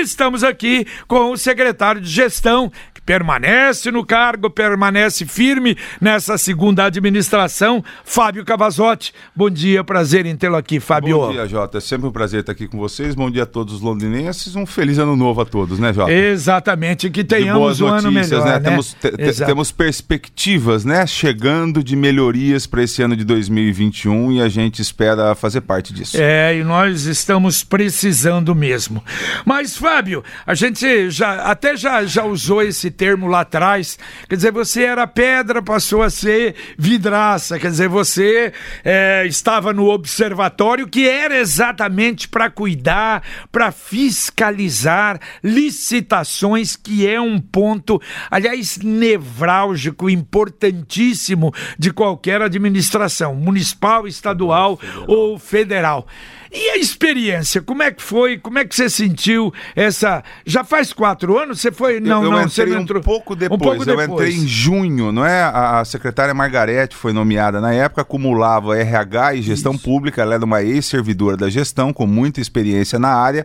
Estamos aqui com o secretário de gestão, permanece no cargo, permanece firme nessa segunda administração, Fábio Cavazotti. Bom dia, prazer em tê-lo aqui, Fábio. Bom dia, Jota. É sempre um prazer estar aqui com vocês. Bom dia a todos os londinenses. Um feliz ano novo a todos, né, Jota? Exatamente, que tenhamos um ano melhor, né? né? Temos, temos perspectivas, né, chegando de melhorias para esse ano de 2021 e a gente espera fazer parte disso. É, e nós estamos precisando mesmo. Mas, Fábio, a gente já até já, já usou esse termo lá atrás. Quer dizer, você era pedra, passou a ser vidraça. Quer dizer, você é, estava no observatório que era exatamente para cuidar, para fiscalizar licitações, que é um ponto, aliás, nevrálgico, importantíssimo de qualquer administração, municipal, estadual federal. ou federal. E a experiência, como é que foi? Como é que você sentiu essa. Já faz quatro anos? Você foi. Não, eu, eu não, você não entrou. Um pouco depois. Um pouco eu depois. entrei em junho, não é? A, a secretária Margarete foi nomeada na época, acumulava RH e gestão Isso. pública. Ela era uma ex-servidora da gestão, com muita experiência na área,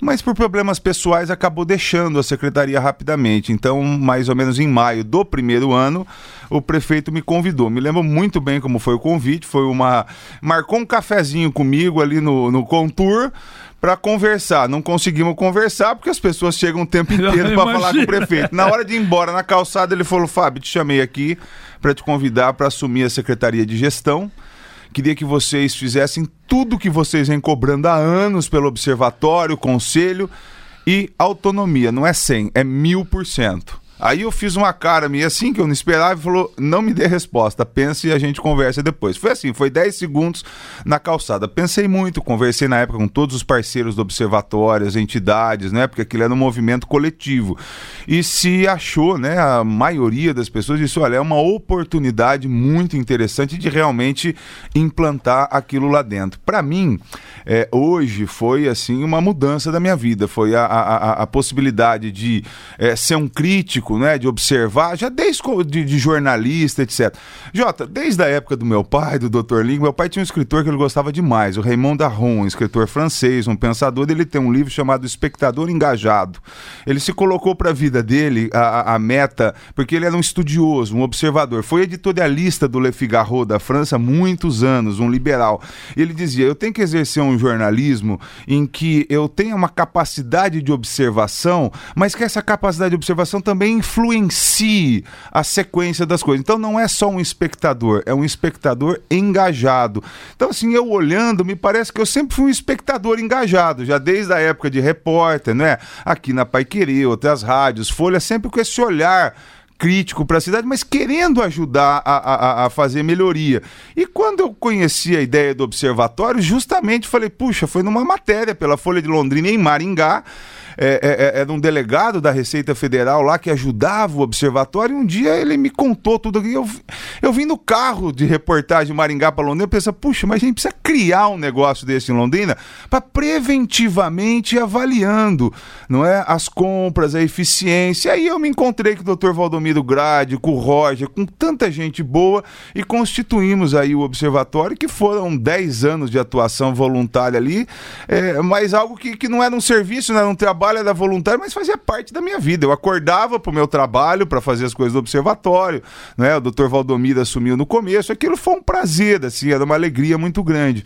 mas por problemas pessoais acabou deixando a secretaria rapidamente. Então, mais ou menos em maio do primeiro ano, o prefeito me convidou. Me lembro muito bem como foi o convite. Foi uma. Marcou um cafezinho comigo ali no, no Contour para conversar. Não conseguimos conversar porque as pessoas chegam o tempo inteiro para falar com o prefeito. Na hora de ir embora na calçada, ele falou: Fábio, te chamei aqui para te convidar para assumir a secretaria de gestão. Queria que vocês fizessem tudo que vocês vêm cobrando há anos pelo observatório, conselho e autonomia. Não é 100, é mil por cento. Aí eu fiz uma cara minha assim, que eu não esperava, e falou: não me dê resposta, pense e a gente conversa depois. Foi assim, foi 10 segundos na calçada. Pensei muito, conversei na época com todos os parceiros do observatório, as entidades, né? Porque aquilo era um movimento coletivo. E se achou, né? A maioria das pessoas disse: olha, é uma oportunidade muito interessante de realmente implantar aquilo lá dentro. Para mim, é, hoje foi assim uma mudança da minha vida. Foi a, a, a possibilidade de é, ser um crítico né, de observar, já desde de, de, jornalista, etc. Jota, desde a época do meu pai, do Dr. Ling, meu pai tinha um escritor que ele gostava demais, o Raymond Aron, um escritor francês, um pensador, ele tem um livro chamado Espectador Engajado. Ele se colocou para a vida dele a, a, meta, porque ele era um estudioso, um observador. Foi editorialista do Le Figaro da França há muitos anos, um liberal. Ele dizia: "Eu tenho que exercer um jornalismo em que eu tenha uma capacidade de observação, mas que essa capacidade de observação também influencie a sequência das coisas. Então não é só um espectador, é um espectador engajado. Então, assim, eu olhando, me parece que eu sempre fui um espectador engajado, já desde a época de repórter, né? Aqui na Pai Querer, outras rádios, Folha, sempre com esse olhar crítico para a cidade, mas querendo ajudar a, a, a, fazer melhoria. E quando eu conheci a ideia do observatório, justamente falei, puxa, foi numa matéria pela Folha de Londrina em Maringá é, é, é, era um delegado da Receita Federal lá que ajudava o observatório. E um dia ele me contou tudo aqui. Eu, eu vim no carro de reportagem Maringá para Londrina, pensando, puxa, mas a gente precisa criar um negócio desse em Londrina para preventivamente ir avaliando, não é, as compras, a eficiência. E aí eu me encontrei com o Dr. Valdomiro Grade, com o Roger, com tanta gente boa e constituímos aí o observatório que foram 10 anos de atuação voluntária ali, é, mas algo que, que não era um serviço, não era um trabalho trabalho era voluntário, mas fazia parte da minha vida. Eu acordava para o meu trabalho, para fazer as coisas do observatório, né? O doutor Valdomiro assumiu no começo. Aquilo foi um prazer, assim, era uma alegria muito grande.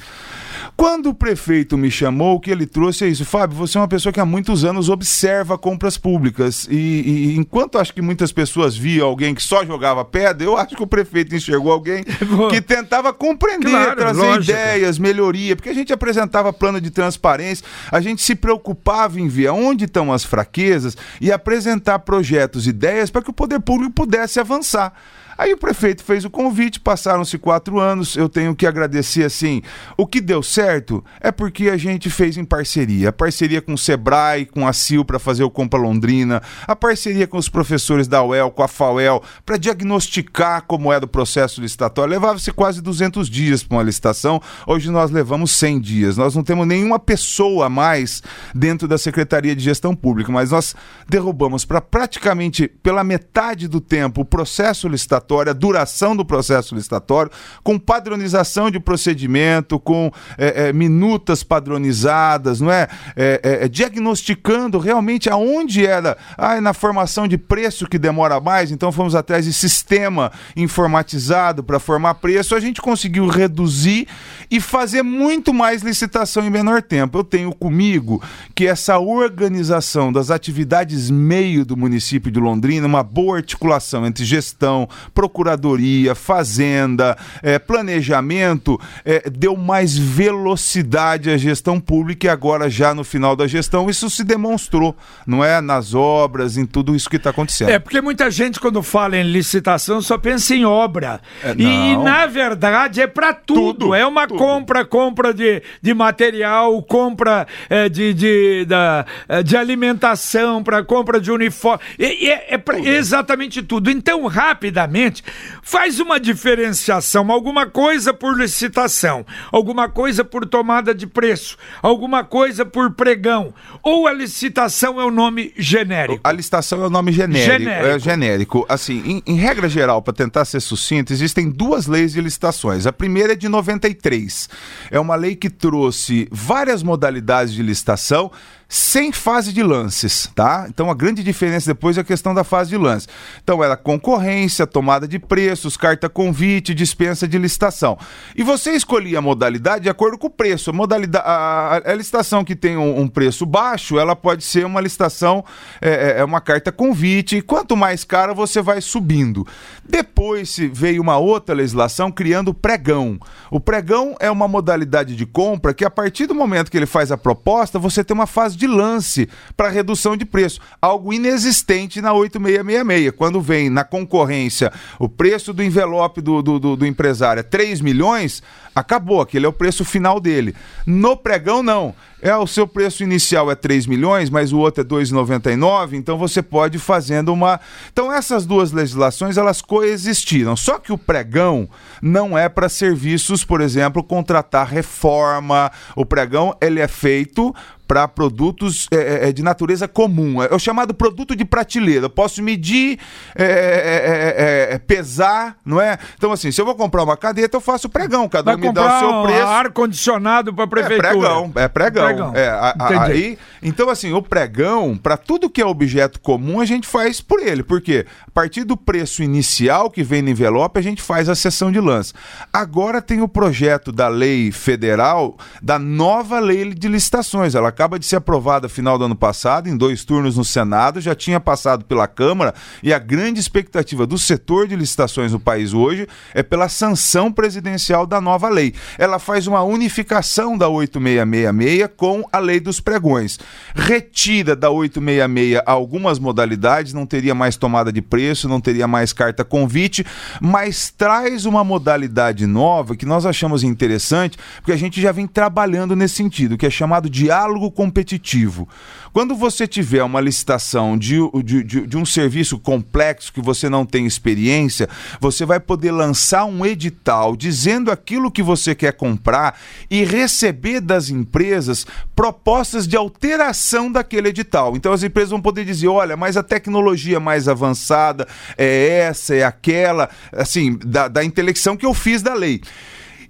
Quando o prefeito me chamou, o que ele trouxe é isso. Fábio, você é uma pessoa que há muitos anos observa compras públicas. E, e enquanto acho que muitas pessoas viam alguém que só jogava pedra, eu acho que o prefeito enxergou alguém que tentava compreender, claro, trazer lógico. ideias, melhoria, porque a gente apresentava plano de transparência, a gente se preocupava em ver onde estão as fraquezas e apresentar projetos, ideias para que o poder público pudesse avançar. Aí o prefeito fez o convite, passaram-se quatro anos. Eu tenho que agradecer assim. O que deu certo é porque a gente fez em parceria. A parceria com o Sebrae, com a CIL para fazer o Compa Londrina, a parceria com os professores da UEL, com a FAUEL, para diagnosticar como era o processo licitatório. Levava-se quase 200 dias para uma licitação. Hoje nós levamos 100 dias. Nós não temos nenhuma pessoa a mais dentro da Secretaria de Gestão Pública, mas nós derrubamos para praticamente pela metade do tempo o processo licitatório a duração do processo licitatório, com padronização de procedimento, com é, é, minutas padronizadas, não é? é, é, é diagnosticando realmente aonde era ah, na formação de preço que demora mais, então fomos atrás de sistema informatizado para formar preço, a gente conseguiu reduzir e fazer muito mais licitação em menor tempo. Eu tenho comigo que essa organização das atividades meio do município de Londrina, uma boa articulação entre gestão, procuradoria, fazenda, é, planejamento, é, deu mais velocidade à gestão pública e agora já no final da gestão isso se demonstrou, não é? Nas obras, em tudo isso que está acontecendo. É porque muita gente quando fala em licitação só pensa em obra. É, e, e, na verdade é para tudo. tudo. É uma tudo. compra, compra de, de material, compra é, de, de, da, é, de alimentação, para compra de uniforme. É, é pra, exatamente tudo. Então, rapidamente, faz uma diferenciação, alguma coisa por licitação, alguma coisa por tomada de preço, alguma coisa por pregão. Ou a licitação é o nome genérico? A licitação é o nome genérico. genérico. É genérico. Assim, em, em regra geral, para tentar ser sucinto, existem duas leis de licitações. A primeira é de 93. É uma lei que trouxe várias modalidades de licitação sem fase de lances, tá? Então a grande diferença depois é a questão da fase de lance. Então era concorrência, tomada de preços, carta convite, dispensa de licitação. E você escolhia a modalidade de acordo com o preço. A, modalidade, a, a, licitação que tem um, um, preço baixo, ela pode ser uma licitação, é, é, é uma carta convite, e quanto mais cara você vai subindo. Depois veio uma outra legislação criando o pregão. O pregão é uma modalidade de compra que a partir do momento que ele faz a proposta, você tem uma fase de lance para redução de preço, algo inexistente na 8666. Quando vem na concorrência o preço do envelope do, do, do, do empresário é 3 milhões, acabou, aquele é o preço final dele. No pregão, não. É, o seu preço inicial é 3 milhões, mas o outro é 2,99, então você pode ir fazendo uma. Então essas duas legislações elas coexistiram. Só que o pregão não é para serviços, por exemplo, contratar reforma. O pregão ele é feito para produtos é, é, é, de natureza comum. É o chamado produto de prateleira. Eu posso medir, é, é, é, pesar, não é? Então, assim, se eu vou comprar uma cadeta, eu faço pregão. Cada um me dá o seu preço. ar-condicionado para prefeitura. É pregão, é pregão. pregão. É, a, a, aí, então, assim, o pregão, para tudo que é objeto comum, a gente faz por ele. Porque a partir do preço inicial que vem no envelope, a gente faz a sessão de lance. Agora tem o projeto da lei federal, da nova lei de licitações. Ela acaba de ser aprovada final do ano passado, em dois turnos no Senado, já tinha passado pela Câmara e a grande expectativa do setor de licitações no país hoje é pela sanção presidencial da nova lei. Ela faz uma unificação da 8666 com a lei dos pregões. Retira da 866 algumas modalidades, não teria mais tomada de preço, não teria mais carta convite, mas traz uma modalidade nova que nós achamos interessante, porque a gente já vem trabalhando nesse sentido, que é chamado diálogo competitivo. Quando você tiver uma licitação de, de, de, de, um serviço complexo que você não tem experiência, você vai poder lançar um edital dizendo aquilo que você quer comprar e receber das empresas propostas de alteração daquele edital. Então as empresas vão poder dizer: olha, mas a tecnologia mais avançada é essa, é aquela, assim, da, da intelecção que eu fiz da lei.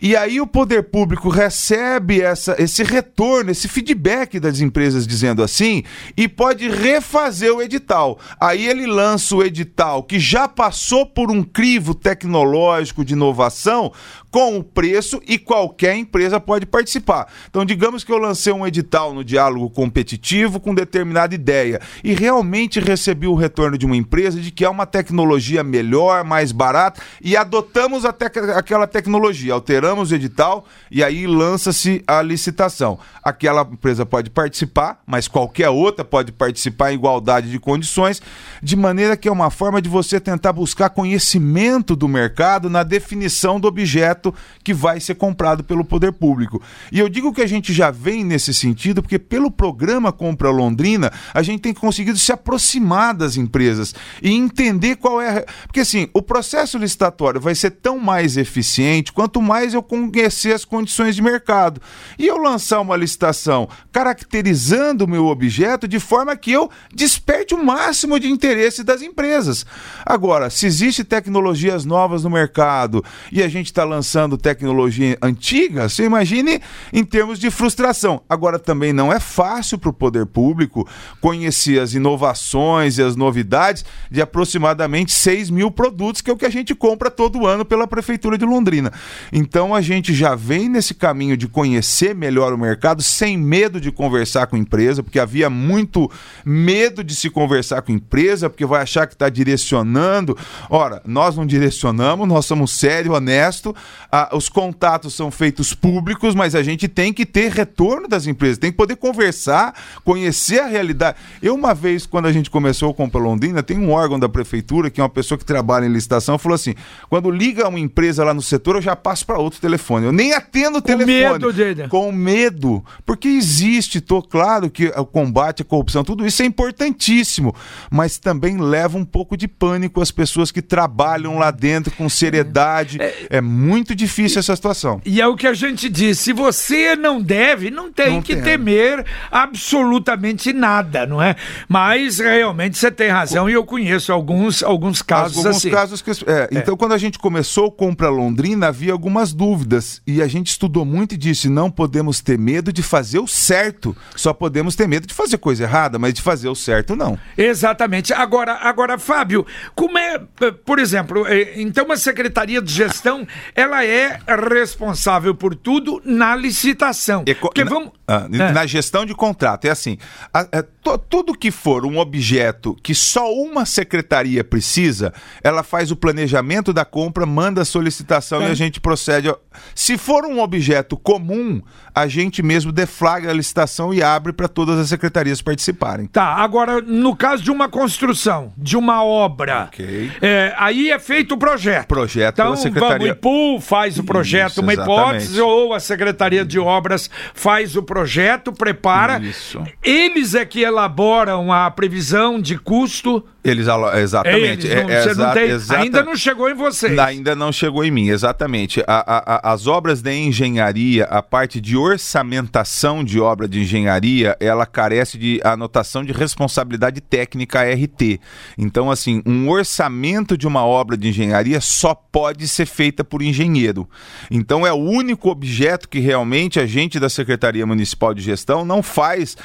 E aí o poder público recebe essa, esse retorno, esse feedback das empresas dizendo assim, e pode refazer o edital. Aí ele lança o edital que já passou por um crivo tecnológico de inovação com o preço e qualquer empresa pode participar. Então, digamos que eu lancei um edital no diálogo competitivo com determinada ideia e realmente recebi o retorno de uma empresa de que é uma tecnologia melhor, mais barata e adotamos até aquela tecnologia, alteramos o edital e aí lança-se a licitação. Aquela empresa pode participar, mas qualquer outra pode participar em igualdade de condições, de maneira que é uma forma de você tentar buscar conhecimento do mercado na definição do objeto que vai ser comprado pelo poder público. E eu digo que a gente já vem nesse sentido, porque pelo programa Compra Londrina, a gente tem conseguido se aproximar das empresas e entender qual é. Porque assim, o processo licitatório vai ser tão mais eficiente quanto mais eu conhecer as condições de mercado. E eu lançar uma licitação caracterizando o meu objeto de forma que eu desperte o máximo de interesse das empresas. Agora, se existe tecnologias novas no mercado e a gente está lançando tecnologia antiga, você imagine em termos de frustração. Agora, também não é fácil para o poder público conhecer as inovações e as novidades de aproximadamente 6 mil produtos, que é o que a gente compra todo ano pela Prefeitura de Londrina. Então, a gente já vem nesse caminho de conhecer melhor o mercado sem medo de conversar com a empresa, porque havia muito medo de se conversar com a empresa, porque vai achar que está direcionando. Ora, nós não direcionamos, nós somos sério, honesto, ah, os contatos são feitos públicos, mas a gente tem que ter retorno das empresas, tem que poder conversar, conhecer a realidade. Eu, uma vez, quando a gente começou com Compra Londrina, tem um órgão da prefeitura, que é uma pessoa que trabalha em licitação, falou assim: quando liga uma empresa lá no setor, eu já passo para outro telefone. Eu nem atendo o com telefone. Medo, Deda. Com medo. Porque existe, tô claro que o combate à corrupção, tudo isso é importantíssimo, mas também leva um pouco de pânico às pessoas que trabalham lá dentro com seriedade. É, é muito difícil essa situação. E é o que a gente diz: se você não deve, não tem não que tem. temer absolutamente nada, não é? Mas realmente você tem razão e eu conheço alguns, alguns casos alguns assim. casos que. É, é. Então, quando a gente começou Compra Londrina, havia algumas dúvidas e a gente estudou muito e disse: não podemos ter medo de fazer o certo, só podemos ter medo de fazer coisa errada, mas de fazer o certo, não. Exatamente. Agora, agora Fábio, como é, por exemplo, é, então a Secretaria de Gestão, ela é responsável por tudo na licitação. Eco... Porque vamos... Ah, é. Na gestão de contrato, é assim, a, a, to, tudo que for um objeto que só uma secretaria precisa, ela faz o planejamento da compra, manda a solicitação é. e a gente procede. Se for um objeto comum, a gente mesmo deflagra a licitação e abre para todas as secretarias participarem. Tá, agora, no caso de uma construção, de uma obra, okay. é, aí é feito o projeto. Projeto então, pela secretaria. Vamos, IPU faz o projeto, Isso, uma hipótese, ou a Secretaria de Obras faz o projeto, prepara. Isso. Eles é que elaboram a previsão de custo eles, exatamente. Eles, não, é, não tem, exata, ainda não chegou em vocês. Ainda não chegou em mim, exatamente. A, a, as obras de engenharia, a parte de orçamentação de obra de engenharia, ela carece de anotação de responsabilidade técnica RT. Então, assim, um orçamento de uma obra de engenharia só pode ser feita por engenheiro. Então, é o único objeto que realmente a gente da Secretaria Municipal de Gestão não faz,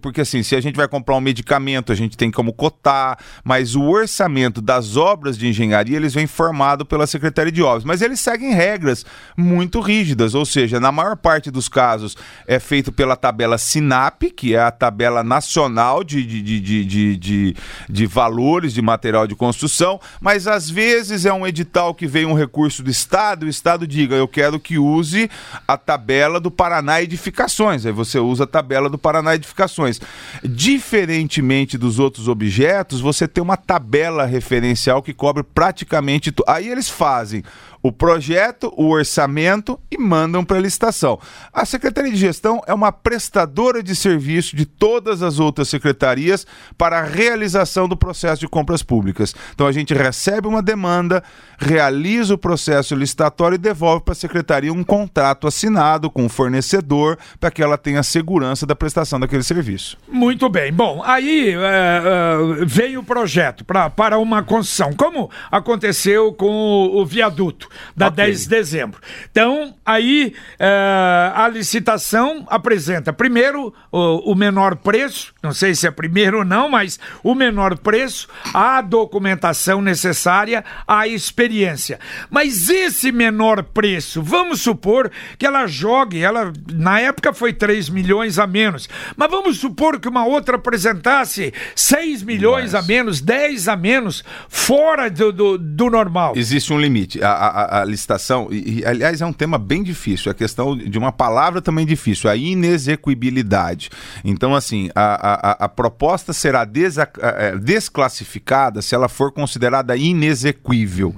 porque assim, se a gente vai comprar um medicamento, a gente tem como cotar, mas o orçamento das obras de engenharia eles vem formado pela Secretaria de Obras, mas eles seguem regras muito rígidas, ou seja, na maior parte dos casos é feito pela tabela SINAP, que é a tabela nacional de, de, de, de, de, de valores de material de construção, mas às vezes é um edital que vem um recurso do Estado, o Estado diga, eu quero que use a tabela do Paraná Edificações, aí você usa a tabela do Paraná Edificações. Diferentemente dos outros objetos, você ter uma tabela referencial que cobre praticamente tudo. Aí eles fazem o projeto, o orçamento e mandam para a licitação. A Secretaria de Gestão é uma prestadora de serviço de todas as outras secretarias para a realização do processo de compras públicas. Então a gente recebe uma demanda, realiza o processo licitatório e devolve para a secretaria um contrato assinado com o fornecedor para que ela tenha segurança da prestação daquele serviço. Muito bem. Bom, aí é, é, veio o projeto pra, para uma construção, como aconteceu com o, o viaduto da okay. 10 de dezembro. Então, aí é, a licitação apresenta primeiro o, o, menor preço, não sei se é primeiro ou não, mas o menor preço, a documentação necessária, a experiência. Mas esse menor preço, vamos supor que ela jogue, ela na época foi 3 milhões a menos, mas vamos supor que uma outra apresentasse 6 milhões mas... a menos, 10 a menos, fora do, do, do normal. Existe um limite. A, a, a, licitação, e, e, aliás, é um tema bem difícil, a questão de uma palavra também difícil, a inexequibilidade. Então, assim, a, a, a proposta será desa, é, desclassificada se ela for considerada inexequível.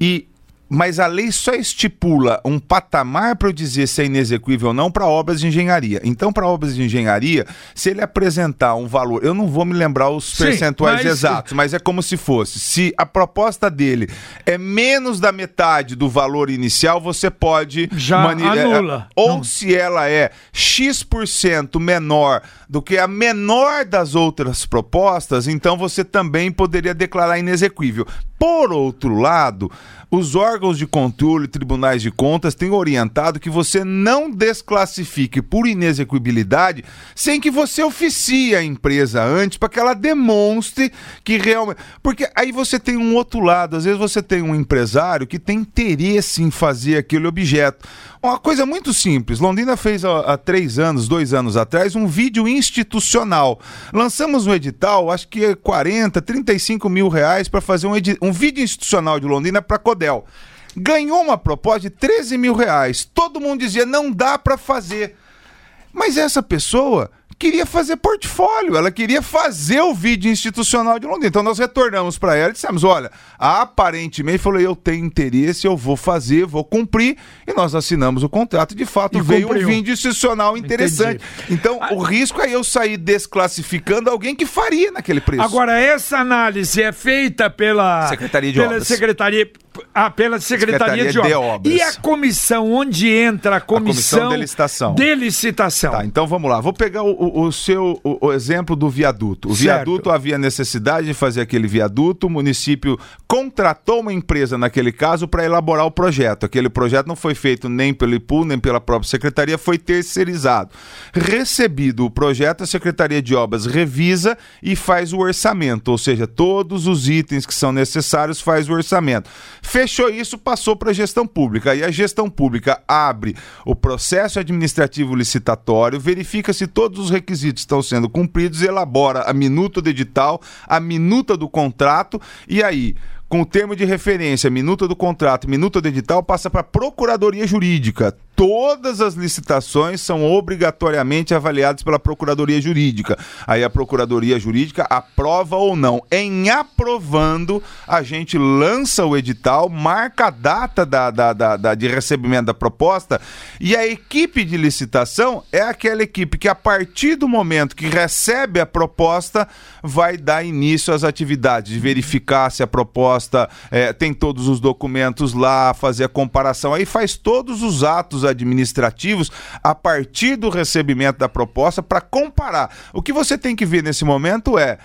E mas a lei só estipula um patamar para eu dizer se é inexequível ou não para obras de engenharia. Então, para obras de engenharia, se ele apresentar um valor, eu não vou me lembrar os Sim, percentuais mas... exatos, mas é como se fosse. Se a proposta dele é menos da metade do valor inicial, você pode já mani... É, anula. Ou não. se ela é X% menor do que a menor das outras propostas, então você também poderia declarar inexequível. Por outro lado, os órgãos de controle, tribunais de contas, têm orientado que você não desclassifique por inexequibilidade sem que você oficie a empresa antes para que ela demonstre que realmente. Porque aí você tem um outro lado, às vezes você tem um empresário que tem interesse em fazer aquele objeto. Uma coisa muito simples. Londrina fez há, três anos, dois anos atrás, um vídeo institucional. Lançamos um edital, acho que é 40, 35 mil reais para fazer um, um vídeo institucional de Londrina para Ganhou uma proposta de 13 mil reais. Todo mundo dizia, não dá para fazer. Mas essa pessoa queria fazer portfólio, ela queria fazer o vídeo institucional de Londrina. Então nós retornamos para ela e dissemos: olha, aparentemente, falou, eu tenho interesse, eu vou fazer, vou cumprir, e nós assinamos o contrato. De fato, e veio cumpriu. um vídeo institucional interessante. Entendi. Então, o risco é eu sair desclassificando alguém que faria naquele preço. Agora, essa análise é feita pela Secretaria de pela Obras. Secretaria ah, pela Secretaria, Secretaria de, de Obras. Obras. E a comissão, onde entra a comissão, a comissão de licitação? De licitação. Tá, então vamos lá. Vou pegar o, o, o seu o, o, exemplo do viaduto. O certo. viaduto havia necessidade de fazer aquele viaduto, o município contratou uma empresa, naquele caso, para elaborar o projeto. Aquele projeto não foi feito nem pelo IPU, nem pela própria secretaria, foi terceirizado. Recebido o projeto, a Secretaria de Obras revisa e faz o orçamento, ou seja, todos os itens que são necessários faz o orçamento. Fechou isso, passou para a gestão pública. E a gestão pública abre o processo administrativo licitatório, verifica se todos os requisitos estão sendo cumpridos, elabora a minuta do edital, a minuta do contrato e aí com o termo de referência, minuta do contrato, minuta do edital, passa para a Procuradoria Jurídica. Todas as licitações são obrigatoriamente avaliadas pela Procuradoria Jurídica. Aí a Procuradoria Jurídica aprova ou não. Em aprovando, a gente lança o edital, marca a data da, da, da, da de recebimento da proposta e a equipe de licitação é aquela equipe que, a partir do momento que recebe a proposta, vai dar início às atividades de verificar se a proposta proposta, é, tem todos os documentos lá, fazer a comparação, aí faz todos os atos administrativos a partir do recebimento da proposta para comparar. O que você tem que ver nesse momento é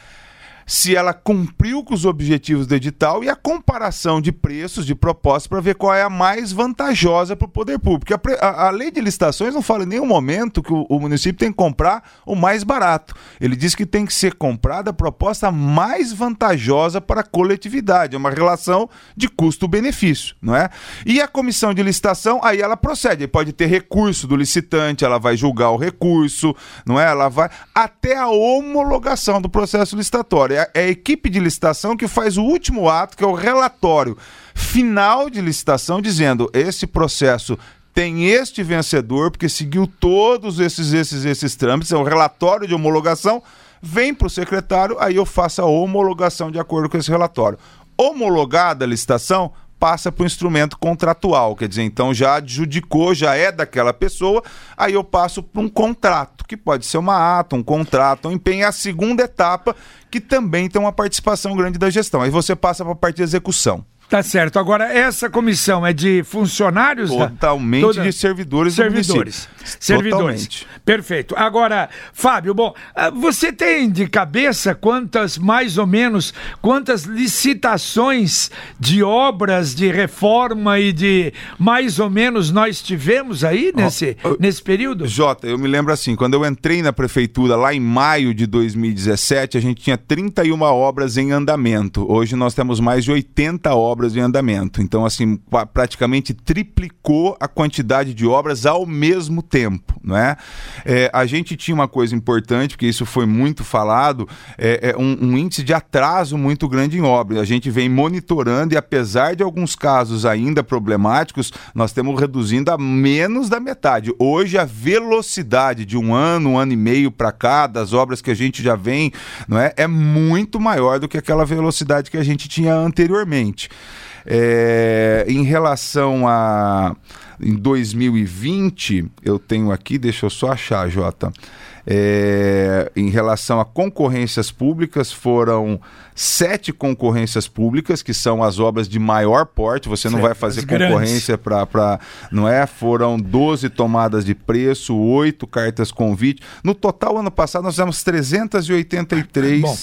se ela cumpriu com os objetivos do edital e a comparação de preços, de propostas, para ver qual é a mais vantajosa para o poder público. A, a, lei de licitações não fala em nenhum momento que o, o, município tem que comprar o mais barato. Ele diz que tem que ser comprada a proposta mais vantajosa para a coletividade. É uma relação de custo-benefício, não é? E a comissão de licitação, aí ela procede. Pode ter recurso do licitante, ela vai julgar o recurso, não é? Ela vai até a homologação do processo licitatório é, é a equipe de licitação que faz o último ato, que é o relatório final de licitação, dizendo esse processo tem este vencedor, porque seguiu todos esses, esses, esses trâmites, é um relatório de homologação, vem para o secretário, aí eu faço a homologação de acordo com esse relatório. Homologada a licitação, passa para o instrumento contratual, quer dizer, então já adjudicou, já é daquela pessoa, aí eu passo para um contrato, que pode ser uma ata, um contrato, um empenho, a segunda etapa, que também tem uma participação grande da gestão. Aí você passa para a parte de execução. Tá certo. Agora, essa comissão é de funcionários? Totalmente da... Toda... de servidores Servidores. Servidores. Totalmente. Perfeito. Agora, Fábio, bom, ah, você tem de cabeça quantas, mais ou menos, quantas licitações de obras de reforma e de mais ou menos nós tivemos aí nesse, oh, nesse período? Jota, eu me lembro assim, quando eu entrei na prefeitura lá em maio de 2017, a gente tinha 31 obras em andamento. Hoje nós temos mais de 80 obras obras em andamento. Então, assim, praticamente triplicou a quantidade de obras ao mesmo tempo, não é? é a gente tinha uma coisa importante, porque isso foi muito falado, é, é um, um, índice de atraso muito grande em obras. A gente vem monitorando e, apesar de alguns casos ainda problemáticos, nós temos reduzindo a menos da metade. Hoje, a velocidade de um ano, um ano e meio para cá, das obras que a gente já vem, não é, é muito maior do que aquela velocidade que a gente tinha anteriormente. É, em relação a em 2020, eu tenho aqui, deixa eu só achar, Jota. É, em relação a concorrências públicas, foram sete concorrências públicas, que são as obras de maior porte. Você não vai fazer concorrência para. Não é? Foram 12 tomadas de preço, oito cartas convite. No total, ano passado, nós fizemos 383. Bom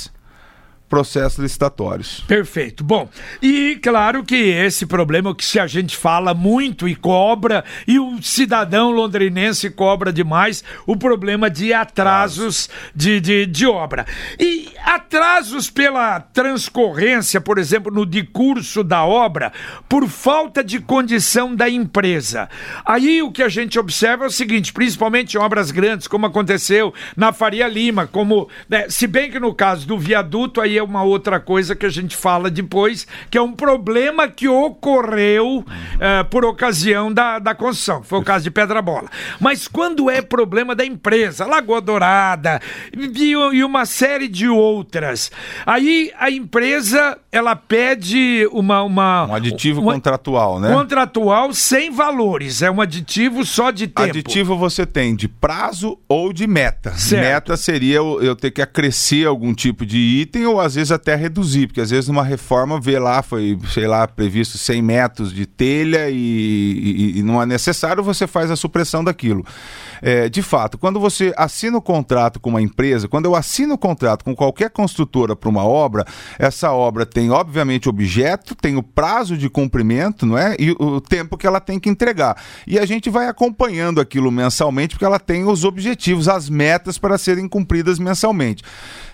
processos licitatórios. Perfeito. Bom, e claro que esse problema que se a gente fala muito e cobra, e o cidadão londrinense cobra demais, o problema de atrasos de, de, de obra. E atrasos pela transcorrência, por exemplo, no decurso da obra, por falta de condição da empresa. Aí o que a gente observa é o seguinte, principalmente em obras grandes, como aconteceu na Faria Lima, como, né, se bem que no caso do viaduto, aí é uma outra coisa que a gente fala depois, que é um problema que ocorreu uh, por ocasião da, da construção, foi o caso de Pedra Bola. Mas quando é problema da empresa, Lagoa Dourada e, e uma série de outras, aí a empresa ela pede uma, uma um aditivo uma, contratual, né? Contratual sem valores, é um aditivo só de tempo. Aditivo você tem de prazo ou de meta. Certo. Meta seria eu, eu ter que acrescer algum tipo de item ou às vezes até reduzir, porque às vezes numa reforma vê lá, foi, sei lá, previsto 100 metros de telha e, e, e não é necessário, você faz a supressão daquilo. É, de fato, quando você assina o contrato com uma empresa, quando eu assino o contrato com qualquer construtora para uma obra, essa obra tem, obviamente, objeto, tem o prazo de cumprimento, não é? E o tempo que ela tem que entregar. E a gente vai acompanhando aquilo mensalmente, porque ela tem os objetivos, as metas para serem cumpridas mensalmente.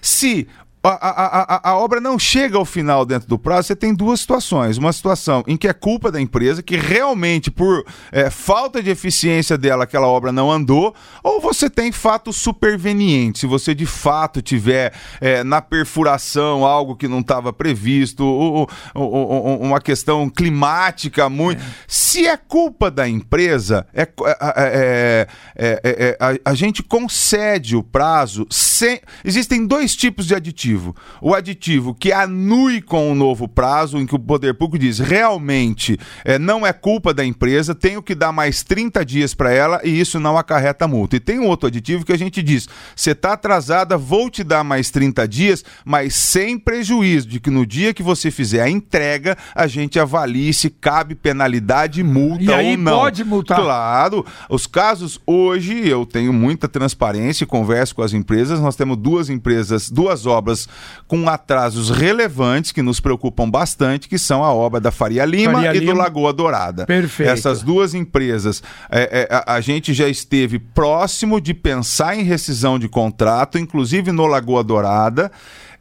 Se a, a, a, a, obra não chega ao final dentro do prazo, você tem duas situações. Uma situação em que é culpa da empresa, que realmente, por é, falta de eficiência dela, aquela obra não andou, ou você tem fato superveniente. Se você de fato tiver é, na perfuração algo que não estava previsto, ou, ou, ou, uma questão climática muito. É. Se é culpa da empresa, é, é, é a, a gente concede o prazo sem. Existem dois tipos de aditivo. O aditivo que anui com o novo prazo, em que o poder público diz realmente é, não é culpa da empresa, tenho que dar mais 30 dias para ela e isso não acarreta multa. E tem um outro aditivo que a gente diz: você está atrasada, vou te dar mais 30 dias, mas sem prejuízo de que no dia que você fizer a entrega, a gente avalie se cabe penalidade, multa e aí ou não. Pode multar. Claro. Os casos hoje eu tenho muita transparência, converso com as empresas. Nós temos duas empresas, duas obras com atrasos relevantes que nos preocupam bastante, que são a obra da Faria Lima Faria e Lima. do Lagoa Dourada. Perfeito. Essas duas empresas, é, é, a, a gente já esteve próximo de pensar em rescisão de contrato, inclusive no Lagoa Dourada.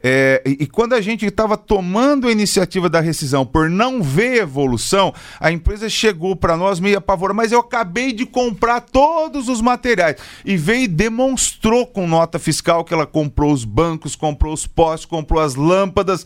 É, e, e, quando a gente estava tomando a iniciativa da rescisão por não ver evolução, a empresa chegou para nós meio apavorada, mas eu acabei de comprar todos os materiais. E veio e demonstrou com nota fiscal que ela comprou os bancos, comprou os postes, comprou as lâmpadas.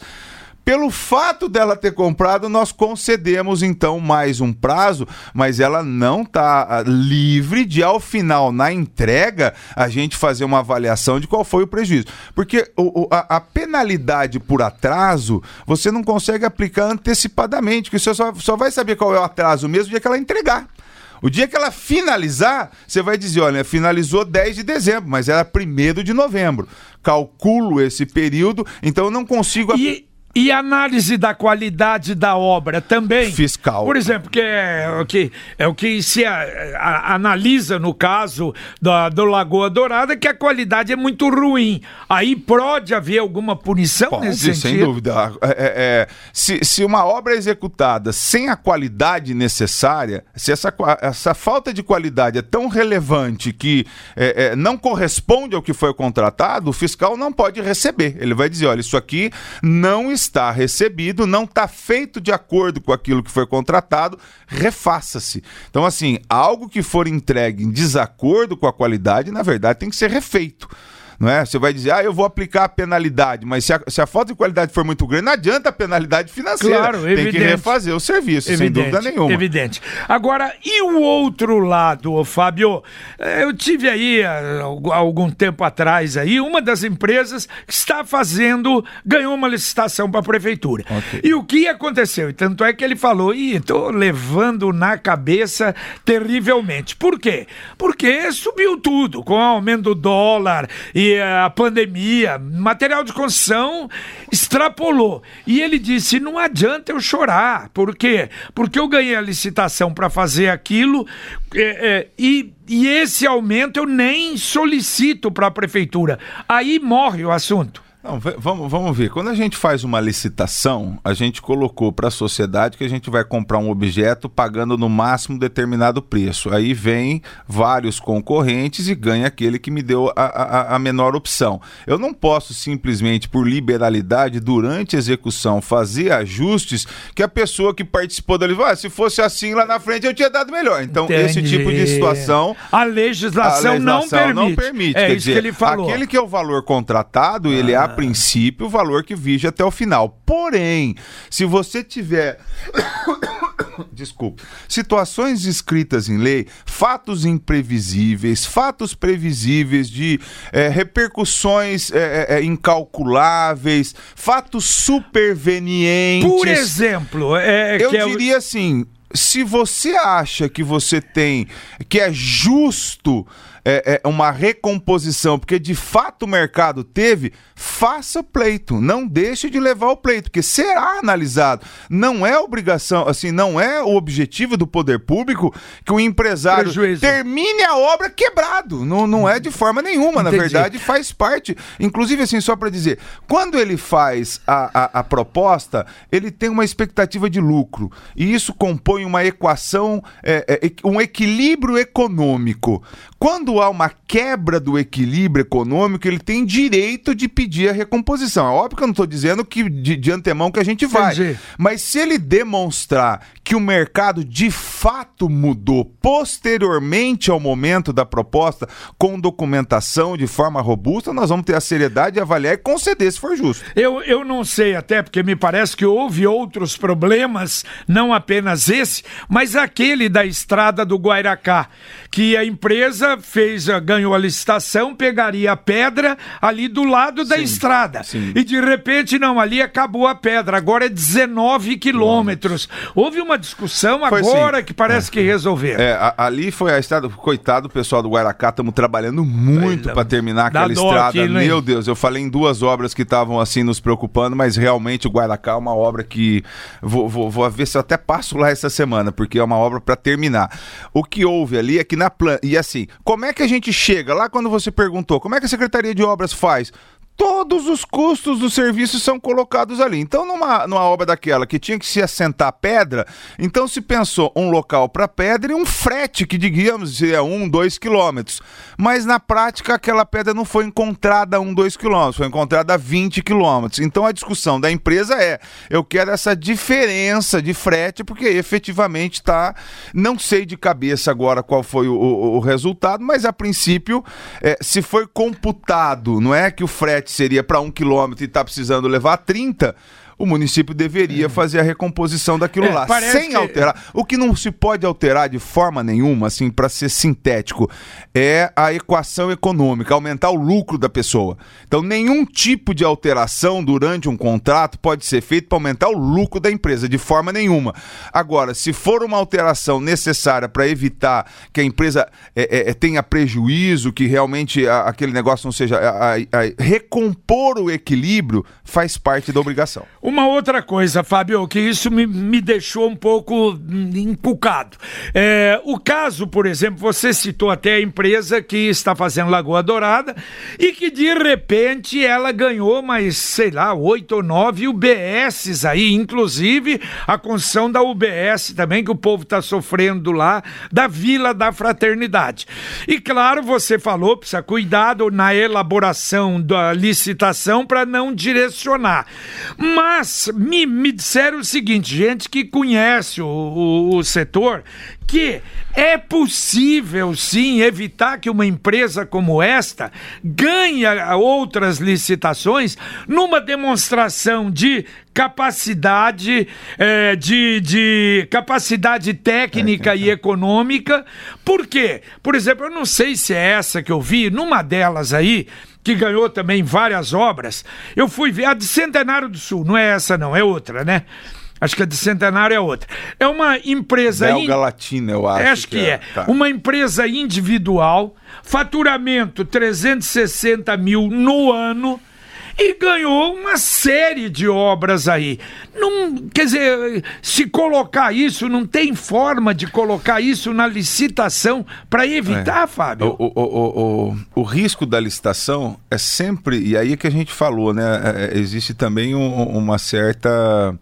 Pelo fato dela ter comprado, nós concedemos então mais um prazo, mas ela não está ah, livre de, ao final, na entrega, a gente fazer uma avaliação de qual foi o prejuízo. Porque o, a, a, penalidade por atraso, você não consegue aplicar antecipadamente, porque você só, só vai saber qual é o atraso mesmo dia que ela entregar. O dia que ela finalizar, você vai dizer: olha, finalizou 10 de dezembro, mas era 1 de novembro. Calculo esse período, então eu não consigo. E e análise da qualidade da obra também. Fiscal. Por exemplo, que é o que, é o que se a, a, analisa no caso da, do Lagoa Dourada, que a qualidade é muito ruim. Aí pode haver alguma punição pode, nesse sentido? Sem dúvida. É, é, é, se, se uma obra é executada sem a qualidade necessária, se essa, essa falta de qualidade é tão relevante que é, é, não corresponde ao que foi contratado, o fiscal não pode receber. Ele vai dizer: olha, isso aqui não está está recebido, não está feito de acordo com aquilo que foi contratado, refaça-se. Então, assim, algo que for entregue em desacordo com a qualidade, na verdade, tem que ser refeito. Não é? Você vai dizer, ah, eu vou aplicar a penalidade, mas se a, se a falta de qualidade for muito grande, não adianta a penalidade financeira. Claro, Tem evidente. que refazer o serviço, evidente, sem dúvida nenhuma. Evidente. Agora, e o outro lado, Fábio? Eu tive aí, há algum tempo atrás aí, uma das empresas que está fazendo, ganhou uma licitação para a prefeitura. Okay. E o que aconteceu? Tanto é que ele falou, ih, estou levando na cabeça terrivelmente. Por quê? Porque subiu tudo, com o aumento do dólar e a pandemia, material de construção extrapolou. E ele disse: não adianta eu chorar. Por quê? Porque eu ganhei a licitação para fazer aquilo é, é, e, e esse aumento eu nem solicito para a prefeitura. Aí morre o assunto. Não, vamos, vamos ver. Quando a gente faz uma licitação, a gente colocou para a sociedade que a gente vai comprar um objeto pagando no máximo determinado preço. Aí vem vários concorrentes e ganha aquele que me deu a, a, a menor opção. Eu não posso simplesmente, por liberalidade, durante a execução, fazer ajustes que a pessoa que participou da ah, se fosse assim lá na frente eu tinha dado melhor. Então, Entendi. esse tipo de situação. A legislação, a legislação não permite. Não permite. É isso dizer, que ele falou. Aquele que é o valor contratado, ah. ele é princípio, o valor que vige até o final. Porém, se você tiver. Desculpe. Situações escritas em lei, fatos imprevisíveis, fatos previsíveis de é, repercussões é, é, incalculáveis, fatos supervenientes. Por exemplo, é, eu diria assim: se você acha que você tem, que é justo é, é, uma recomposição, porque de fato o mercado teve, faça pleito, não deixe de levar o pleito, porque será analisado. Não é obrigação, assim, não é o objetivo do poder público que o empresário Prejuízo. termine a obra quebrado. Não, não é de forma nenhuma, Entendi. na verdade, faz parte. Inclusive, assim, só para dizer, quando ele faz a, a, a proposta, ele tem uma expectativa de lucro. E isso compõe uma equação, é, é, um equilíbrio econômico. Quando há uma quebra do equilíbrio econômico, ele tem direito de pedir a recomposição. É óbvio que eu não estou dizendo que de, de, antemão que a gente vai. Entendi. Mas se ele demonstrar que o mercado de fato mudou posteriormente ao momento da proposta, com documentação de forma robusta, nós vamos ter a seriedade de avaliar e conceder se for justo. Eu, eu não sei até, porque me parece que houve outros problemas, não apenas esse, mas aquele da estrada do Guairacá, que a empresa fez, ganhou a licitação, pegaria a pedra ali do lado da sim, estrada. Sim. E de repente, não, ali acabou a pedra, agora é 19 quilômetros. Houve uma discussão foi agora assim. que parece é. que resolveram. É, ali foi a estrada, coitado o pessoal do Guaracá, estamos trabalhando muito para terminar aquela estrada. Meu Deus, eu falei em duas obras que estavam assim nos preocupando, mas realmente o Guaracá é uma obra que vou, vou, vou ver se eu até passo lá essa semana, porque é uma obra para terminar. O que houve ali é que na planta, e assim, como é que a gente chega lá quando você perguntou? Como é que a Secretaria de Obras faz? Todos os custos do serviço são colocados ali. Então, numa, numa obra daquela que tinha que se assentar pedra, então se pensou um local para pedra e um frete, que digamos é um, dois quilômetros. Mas na prática, aquela pedra não foi encontrada a um, dois quilômetros, foi encontrada a 20 quilômetros. Então a discussão da empresa é: eu quero essa diferença de frete, porque efetivamente está. Não sei de cabeça agora qual foi o, o, o resultado, mas a princípio, é, se foi computado, não é que o frete seria para um quilômetro e está precisando levar 30, o município deveria é. fazer a recomposição daquilo é, lá, sem que... alterar. O que não se pode alterar de forma nenhuma, assim, para ser sintético, é a equação econômica, aumentar o lucro da pessoa. Então, nenhum tipo de alteração durante um contrato pode ser feito para aumentar o lucro da empresa, de forma nenhuma. Agora, se for uma alteração necessária para evitar que a empresa é, é, é, tenha prejuízo, que realmente a, aquele negócio não seja. A, a, recompor o equilíbrio faz parte da obrigação. Uma outra coisa, Fábio, que isso me, me deixou um pouco encucado. É, o caso, por exemplo, você citou até a empresa que está fazendo Lagoa Dourada e que de repente ela ganhou mais, sei lá, oito ou nove UBSs aí, inclusive a construção da UBS também, que o povo está sofrendo lá, da Vila da Fraternidade. E claro, você falou, precisa cuidado na elaboração da licitação para não direcionar. Mas Mas me, me disseram o seguinte, gente que conhece o, o, o setor, que é possível sim evitar que uma empresa como esta ganhe outras licitações numa demonstração de capacidade é, de, de capacidade técnica e econômica. Por quê? Por exemplo, eu não sei se é essa que eu vi, numa delas aí, que ganhou também várias obras, eu fui ver a de Centenário do Sul, não é essa não, é outra, né? Acho que a de Centenário é outra. É uma empresa. Belga in... Latina, eu acho. Acho que, que é. é. Tá. Uma empresa individual, faturamento 360 mil no ano e ganhou uma série de obras aí. Não, quer dizer, se colocar isso, não tem forma de colocar isso na licitação para evitar, é. Fábio? O, o, o, o, o risco da licitação é sempre, e aí é que a gente falou, né? É, existe também um, uma certa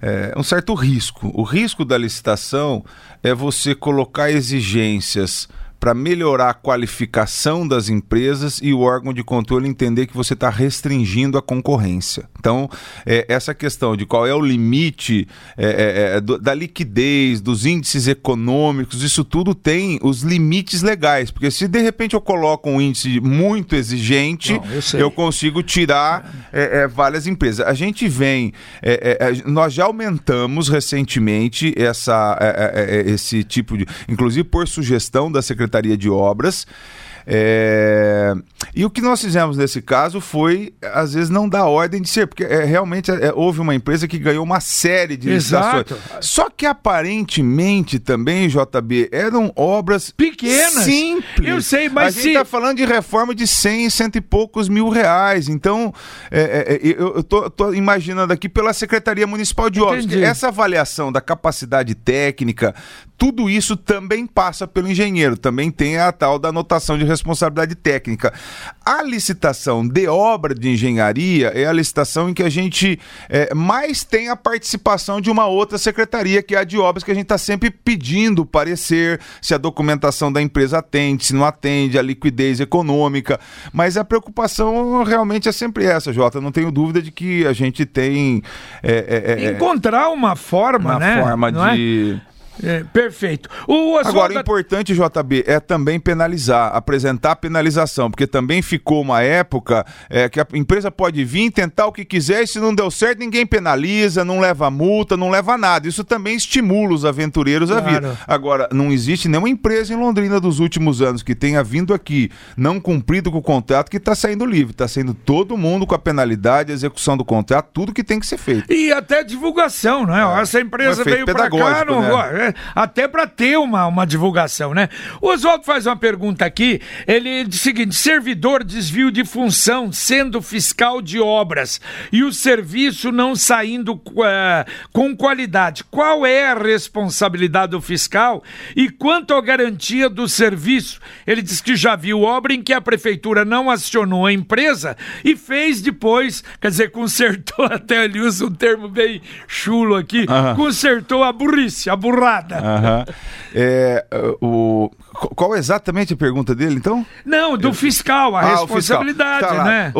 é, um certo risco. O risco da licitação é você colocar exigências para melhorar a qualificação das empresas e o órgão de controle entender que você está restringindo a concorrência. Então, é, essa questão de qual é o limite é, é, é, do, da liquidez, dos índices econômicos, isso tudo tem os limites legais. Porque se de repente eu coloco um índice muito exigente, Não, eu, eu, consigo tirar é, é, várias empresas. A gente vem, nós já aumentamos recentemente essa, esse tipo de. Inclusive por sugestão da Secretaria Secretaria de Obras. É... E o que nós fizemos nesse caso foi, às vezes, não dar ordem de ser, porque é, realmente é, houve uma empresa que ganhou uma série de licitações. Só que aparentemente também, JB, eram obras pequenas. Simples. Eu sei, mas. A se... gente está falando de reforma de 100, cento e poucos mil reais. Então, é, é, é eu estou imaginando aqui pela Secretaria Municipal de Obras, essa avaliação da capacidade técnica, tudo isso também passa pelo engenheiro, também tem a tal da anotação de responsabilidade técnica. A licitação de obra de engenharia é a licitação em que a gente é, mais tem a participação de uma outra secretaria, que é a de obras, que a gente está sempre pedindo parecer se a documentação da empresa atende, se não atende, a liquidez econômica. Mas a preocupação realmente é sempre essa, Jota. Não tenho dúvida de que a gente tem. É, é, é Encontrar uma forma, uma né? forma não de. É? É, perfeito. O Agora, o importante, JB, é também penalizar, apresentar penalização, porque também ficou uma época é, que a empresa pode vir, tentar o que quiser, e se não deu certo, ninguém penaliza, não leva multa, não leva nada. Isso também estimula os aventureiros claro. a vir. Agora, não existe nenhuma empresa em Londrina dos últimos anos que tenha vindo aqui, não cumprido com o contrato, que está saindo livre. Está saindo todo mundo com a penalidade, a execução do contrato, tudo que tem que ser feito. E até divulgação, né? É. Essa empresa veio para cá, não, né? Até para ter uma, uma divulgação, né? O Oswaldo faz uma pergunta aqui, ele diz o seguinte, servidor desvio de função, sendo fiscal de obras, e o serviço não saindo uh, com qualidade, qual é a responsabilidade do fiscal? E quanto à garantia do serviço? Ele diz que já viu obra em que a prefeitura não acionou a empresa e fez depois, quer dizer, consertou, até ele usa um termo bem chulo aqui, consertou a burrice, a burrada. Uhum. É, o, qual é exatamente a pergunta dele, então? Não, do fiscal, a ah, responsabilidade, tá né?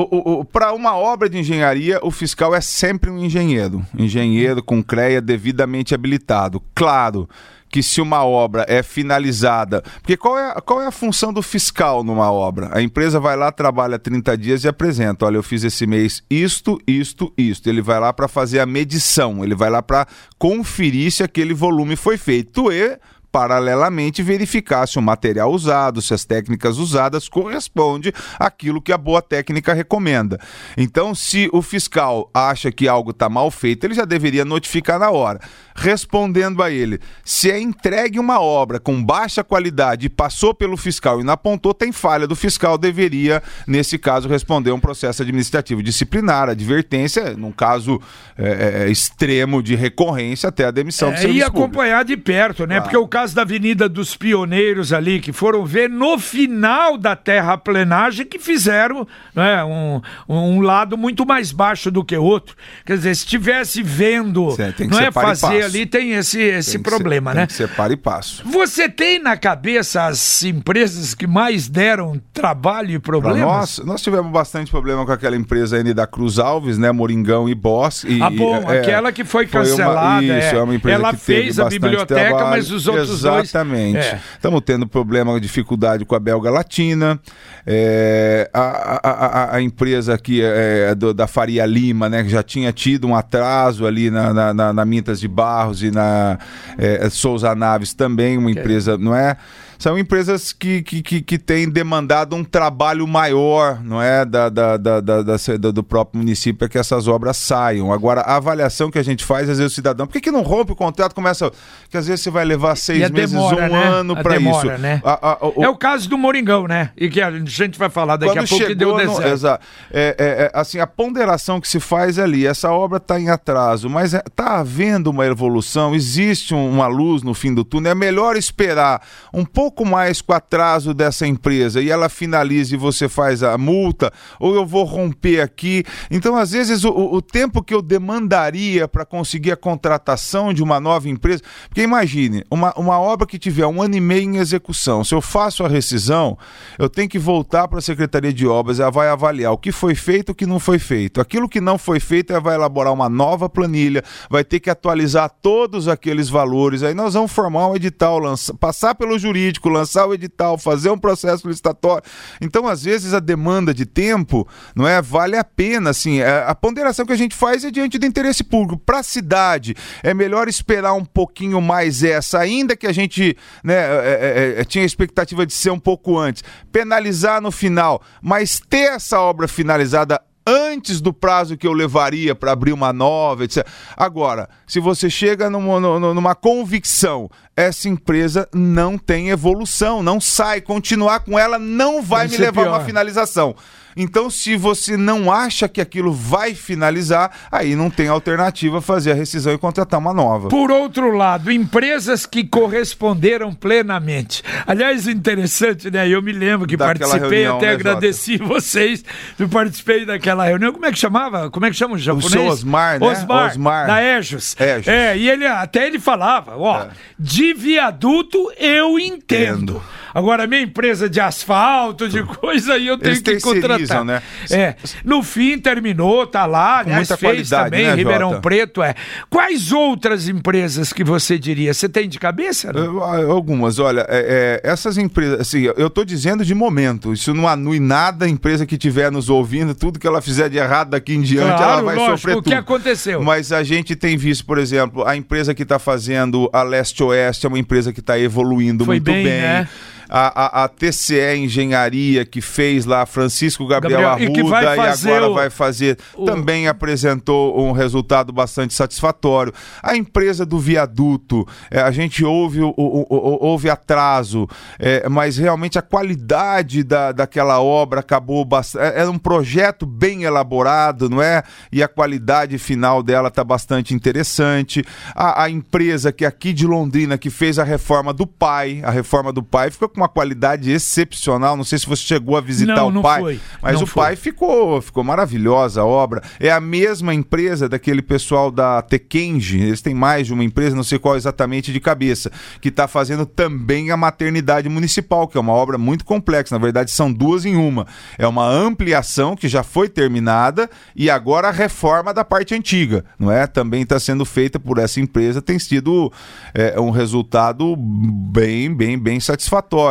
Para uma obra de engenharia, o fiscal é sempre um engenheiro. Engenheiro com CREA devidamente habilitado. Claro que se uma obra é finalizada. Porque qual é, qual é a função do fiscal numa obra? A empresa vai lá, trabalha 30 dias e apresenta: olha, eu fiz esse mês isto, isto, isto. Ele vai lá para fazer a medição, ele vai lá para conferir se aquele volume foi feito. E paralelamente verificar se o material usado, se as técnicas usadas correspondem àquilo que a boa técnica recomenda. Então, se o fiscal acha que algo está mal feito, ele já deveria notificar na hora. Respondendo a ele, se é entregue uma obra com baixa qualidade e passou pelo fiscal e não apontou, tem falha do fiscal, deveria, nesse caso, responder um processo administrativo disciplinar, advertência, num caso é, é, extremo de recorrência, até a demissão é, do serviço E acompanhar de perto, né? Claro. Porque o caso da Avenida dos Pioneiros ali, que foram ver no final da terraplenagem que fizeram né, um, um lado muito mais baixo do que o outro. Quer dizer, se estivesse vendo, não é fazer ali, tem esse, esse tem problema, ser, né? Ser para e passo. Você tem na cabeça as empresas que mais deram trabalho e problemas? Pra nós, nós tivemos bastante problema com aquela empresa da Cruz Alves, né? Moringão e Boss. E, ah, bom, é, aquela que foi cancelada. Foi uma, isso, é, é uma empresa ela que fez a biblioteca, trabalho. mas os outros Exatamente. dois... Exatamente. Estamos é. tendo problema, dificuldade com a Belga Latina. É, a, a, a, a, empresa aqui é, do, da Faria Lima, né? Que já tinha tido um atraso ali na, na, na, na Mintas de Barros e na é, Souza Naves também, uma empresa, não é? São empresas que, que, que, que têm demandado um trabalho maior, não é, da, da, da, da, da do próprio município para que essas obras saiam. Agora, a avaliação que a gente faz, às vezes o cidadão, por que, que não rompe o contrato, começa, que às vezes você vai levar seis meses, demora, um né? ano para isso. Né? A, a, o... É o caso do Moringão, né? E que a gente vai falar daqui Quando a pouco que deu no... Exato. É, é, é, assim, a ponderação que se faz ali, essa obra está em atraso, mas está é, havendo uma evolução, existe um, uma luz no fim do túnel, é melhor esperar um pouco pouco mais com o atraso dessa empresa e ela finaliza e você faz a multa, ou eu vou romper aqui. Então, às vezes, o, o tempo que eu demandaria para conseguir a contratação de uma nova empresa. Porque imagine, uma, uma obra que tiver um ano e meio em execução, se eu faço a rescisão, eu tenho que voltar para a Secretaria de Obras, ela vai avaliar o que foi feito e o que não foi feito. Aquilo que não foi feito, ela vai elaborar uma nova planilha, vai ter que atualizar todos aqueles valores. Aí nós vamos formar um edital, lança, passar pelo jurídico jurídico, lançar o edital, fazer um processo licitatório. Então, às vezes, a demanda de tempo não é vale a pena. Assim, é, a ponderação que a gente faz é diante do interesse público. Para a cidade, é melhor esperar um pouquinho mais essa, ainda que a gente né, é, é, é, tinha a expectativa de ser um pouco antes. Penalizar no final, mas ter essa obra finalizada antes do prazo que eu levaria para abrir uma nova, etc. Agora, se você chega numa, numa convicção, essa empresa não tem evolução, não sai, continuar com ela não vai, vai me levar a uma finalização. Então, se você não acha que aquilo vai finalizar, aí não tem alternativa fazer a rescisão e contratar uma nova. Por outro lado, empresas que corresponderam plenamente. Aliás, interessante, né? Eu me lembro que daquela participei, reunião, até né, agradeci Jota? vocês. Eu participei daquela reunião. Como é que chamava? Como é que chama o japonês? O Osmar, né? Osmar, Osmar. Da Ejos. Ejos. É, e ele até ele falava, ó, é. de viaduto eu entendo. entendo. Agora, minha empresa de asfalto, de coisa, aí eu tenho Eles que contratar. Né? É. No fim, terminou, tá lá, Com aliás, fez também, né, Ribeirão Jota? Preto, é. Quais outras empresas que você diria? Você tem de cabeça? Ah, algumas, olha, é, é, essas empresas, assim, eu tô dizendo de momento, isso não anui nada a empresa que estiver nos ouvindo, tudo que ela fizer de errado daqui em diante, claro, ela vai lógico, sofrer tudo. o que aconteceu? Mas a gente tem visto, por exemplo, a empresa que está fazendo a Leste-Oeste é uma empresa que está evoluindo Foi muito bem. bem. Né? A, a, a, TCE Engenharia que fez lá, Francisco Gabriel, Gabriel Arruda, e, e agora o... vai fazer, o... também apresentou um resultado bastante satisfatório. A empresa do viaduto, é, a gente houve, o, houve atraso, é, mas realmente a qualidade da, daquela obra acabou bastante. É, era um projeto bem elaborado, não é? E a qualidade final dela está bastante interessante. A, a empresa que é aqui de Londrina, que fez a reforma do pai, a reforma do pai ficou com uma qualidade excepcional. Não sei se você chegou a visitar não, o não pai, foi. mas não o foi. pai ficou, ficou maravilhosa a obra. É a mesma empresa daquele pessoal da Tekenji, eles têm mais de uma empresa, não sei qual exatamente de cabeça, que está fazendo também a maternidade municipal, que é uma obra muito complexa. Na verdade, são duas em uma. É uma ampliação que já foi terminada e agora a reforma da parte antiga, não é? Também está sendo feita por essa empresa, tem sido é, um resultado bem, bem, bem satisfatório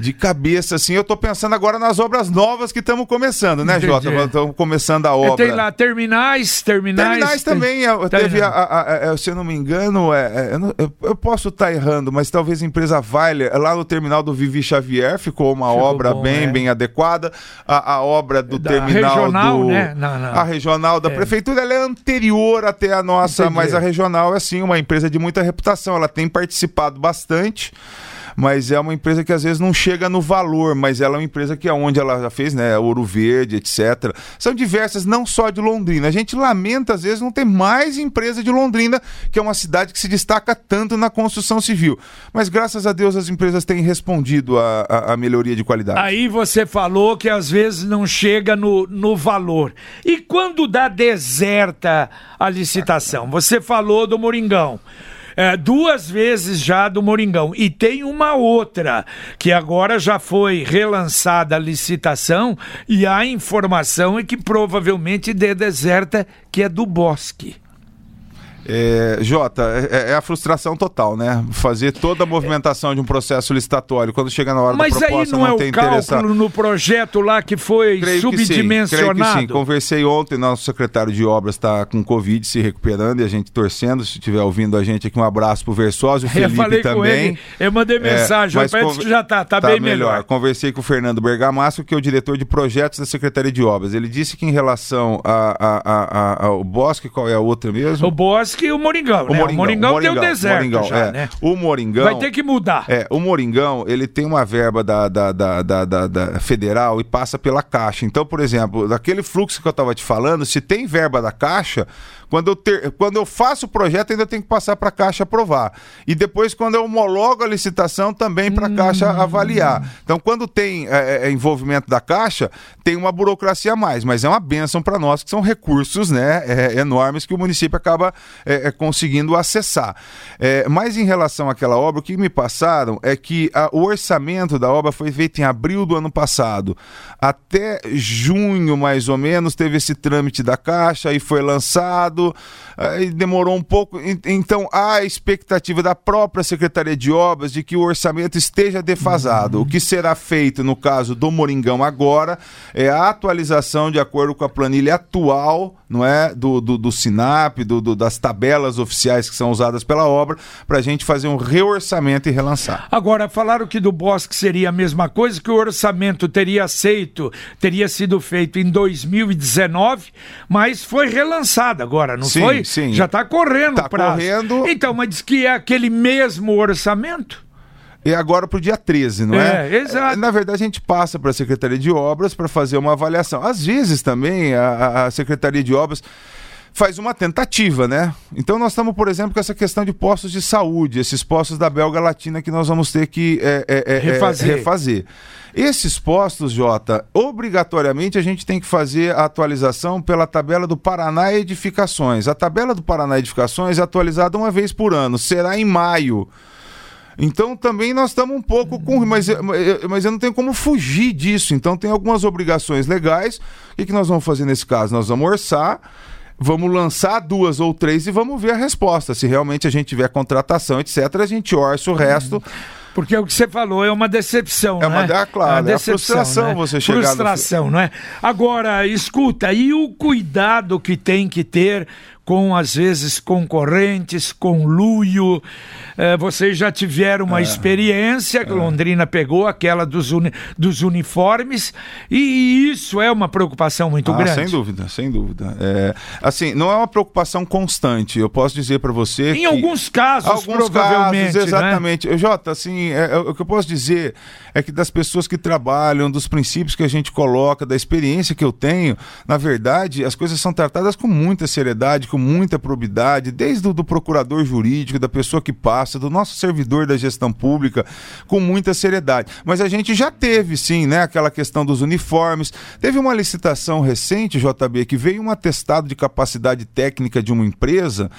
de cabeça, assim, eu tô pensando agora nas obras novas que estamos começando, né, Entendi. Jota? Estamos começando a obra. É, tem lá terminais, terminais. Terminais também. Tem... Teve, a, a, a, é, se eu não me engano, é, é, eu, eu, posso estar tá errando, mas talvez a empresa Weiler, lá no terminal do Vivi Xavier, ficou uma ficou obra bom, bem, é. bem adequada. A, obra do da terminal regional, do. Né? Não, não. A regional da é. prefeitura, ela é anterior até a nossa, Entendi. mas a regional é sim uma empresa de muita reputação. Ela tem participado bastante. Mas é uma empresa que às vezes não chega no valor, mas ela é uma empresa que é onde ela já fez, né, Ouro Verde, etc. São diversas, não só de Londrina. A gente lamenta às vezes não ter mais empresa de Londrina, que é uma cidade que se destaca tanto na construção civil. Mas graças a Deus as empresas têm respondido à melhoria de qualidade. Aí você falou que às vezes não chega no, no valor. E quando dá deserta a licitação? Você falou do Moringão é, duas vezes já do Moringão. E tem uma outra, que agora já foi relançada a licitação e a informação é que provavelmente dê deserta, que é do Bosque. É, Jota, é, é, a frustração total, né? Fazer toda a movimentação de um processo licitatório quando chega na hora Mas da proposta não, não é o cálculo no projeto lá que foi creio subdimensionado? Que sim, que sim. Conversei ontem, nosso secretário de obras está com Covid, se recuperando e a gente torcendo. Se estiver ouvindo a gente aqui, um abraço pro Versósio, o Felipe eu falei também. Com ele, eu mandei é, mensagem, é, mas que já tá, tá, tá bem melhor. melhor. Conversei com o Fernando Bergamasco, que é o diretor de projetos da Secretaria de Obras. Ele disse que em relação a, a, a, ao Bosque, qual é a outra mesmo? O Bosque e o Moringão. O Moringão, o Moringão, Moringão deu deserto Moringão, já, é. né? O Moringão... Vai ter que mudar. É, o Moringão, ele tem uma verba da, da, da, da, da, da federal e passa pela Caixa. Então, por exemplo, daquele fluxo que eu estava te falando, se tem verba da Caixa, quando eu, ter, quando eu faço o projeto, ainda tenho que passar para a Caixa aprovar. E depois, quando eu homologo a licitação, também para a hum. Caixa avaliar. Então, quando tem é, é, é, envolvimento da Caixa, tem uma burocracia a mais, mas é uma benção para nós, que são recursos né, é, enormes que o município acaba é, conseguindo acessar. mas em relação àquela obra, o que me passaram é que a, o orçamento da obra foi feito em abril do ano passado. Até junho, mais ou menos, teve esse trâmite da Caixa e foi lançado aí demorou um pouco. Então há a expectativa da própria Secretaria de Obras de que o orçamento esteja defasado. Uhum. O que será feito no caso do Moringão agora é a atualização de acordo com a planilha atual, não é, do, do, do Sinap, do, do das tabelas oficiais que são usadas pela obra, para a gente fazer um reorçamento e relançar. Agora, falaram que do Bosque seria a mesma coisa, que o orçamento teria aceito, teria sido feito em 2019, mas foi relançado agora agora, não sim, foi? Sim. Já está correndo tá correndo. Então, mas diz que é aquele mesmo orçamento? É agora para o dia 13, não é? É, exato. Na verdade, a gente passa para a Secretaria de Obras para fazer uma avaliação. Às vezes também a, a Secretaria de Obras faz uma tentativa, né? Então nós estamos, por exemplo, com essa questão de postos de saúde, esses postos da Belga Latina que nós vamos ter que é, é, é, é refazer. refazer. Esses postos, Jota, obrigatoriamente a gente tem que fazer a atualização pela tabela do Paraná Edificações. A tabela do Paraná Edificações é atualizada uma vez por ano, será em maio. Então também nós estamos um pouco com. Mas, mas eu não tenho como fugir disso. Então tem algumas obrigações legais. O que, que nós vamos fazer nesse caso? Nós vamos orçar vamos lançar duas ou três e vamos ver a resposta. Se realmente a gente tiver contratação, etc., a gente orça o resto. Porque o que você falou é uma decepção, é uma, né? É, claro, é uma decepção, é frustração né? você chegar Frustração, no... não é? Agora, escuta, e o cuidado que tem que ter com, às vezes, concorrentes, conluio. É, vocês já tiveram uma é, experiência, que é. Londrina pegou aquela dos, uni, dos uniformes, e isso é uma preocupação muito ah, grande. Sem dúvida, sem dúvida. É, assim, não é uma preocupação constante, eu posso dizer para você. Em alguns casos, alguns provavelmente. Casos, né? exatamente. Né? Jota, assim, é, é, o que eu posso dizer é que das pessoas que trabalham, dos princípios que a gente coloca, da experiência que eu tenho, na verdade, as coisas são tratadas com muita seriedade, com muita probidade, desde o do procurador jurídico, da pessoa que passa, do nosso servidor da gestão pública, com muita seriedade. Mas a gente já teve, sim, né, aquela questão dos uniformes. Teve uma licitação recente, JB, que veio um atestado de capacidade técnica de uma empresa,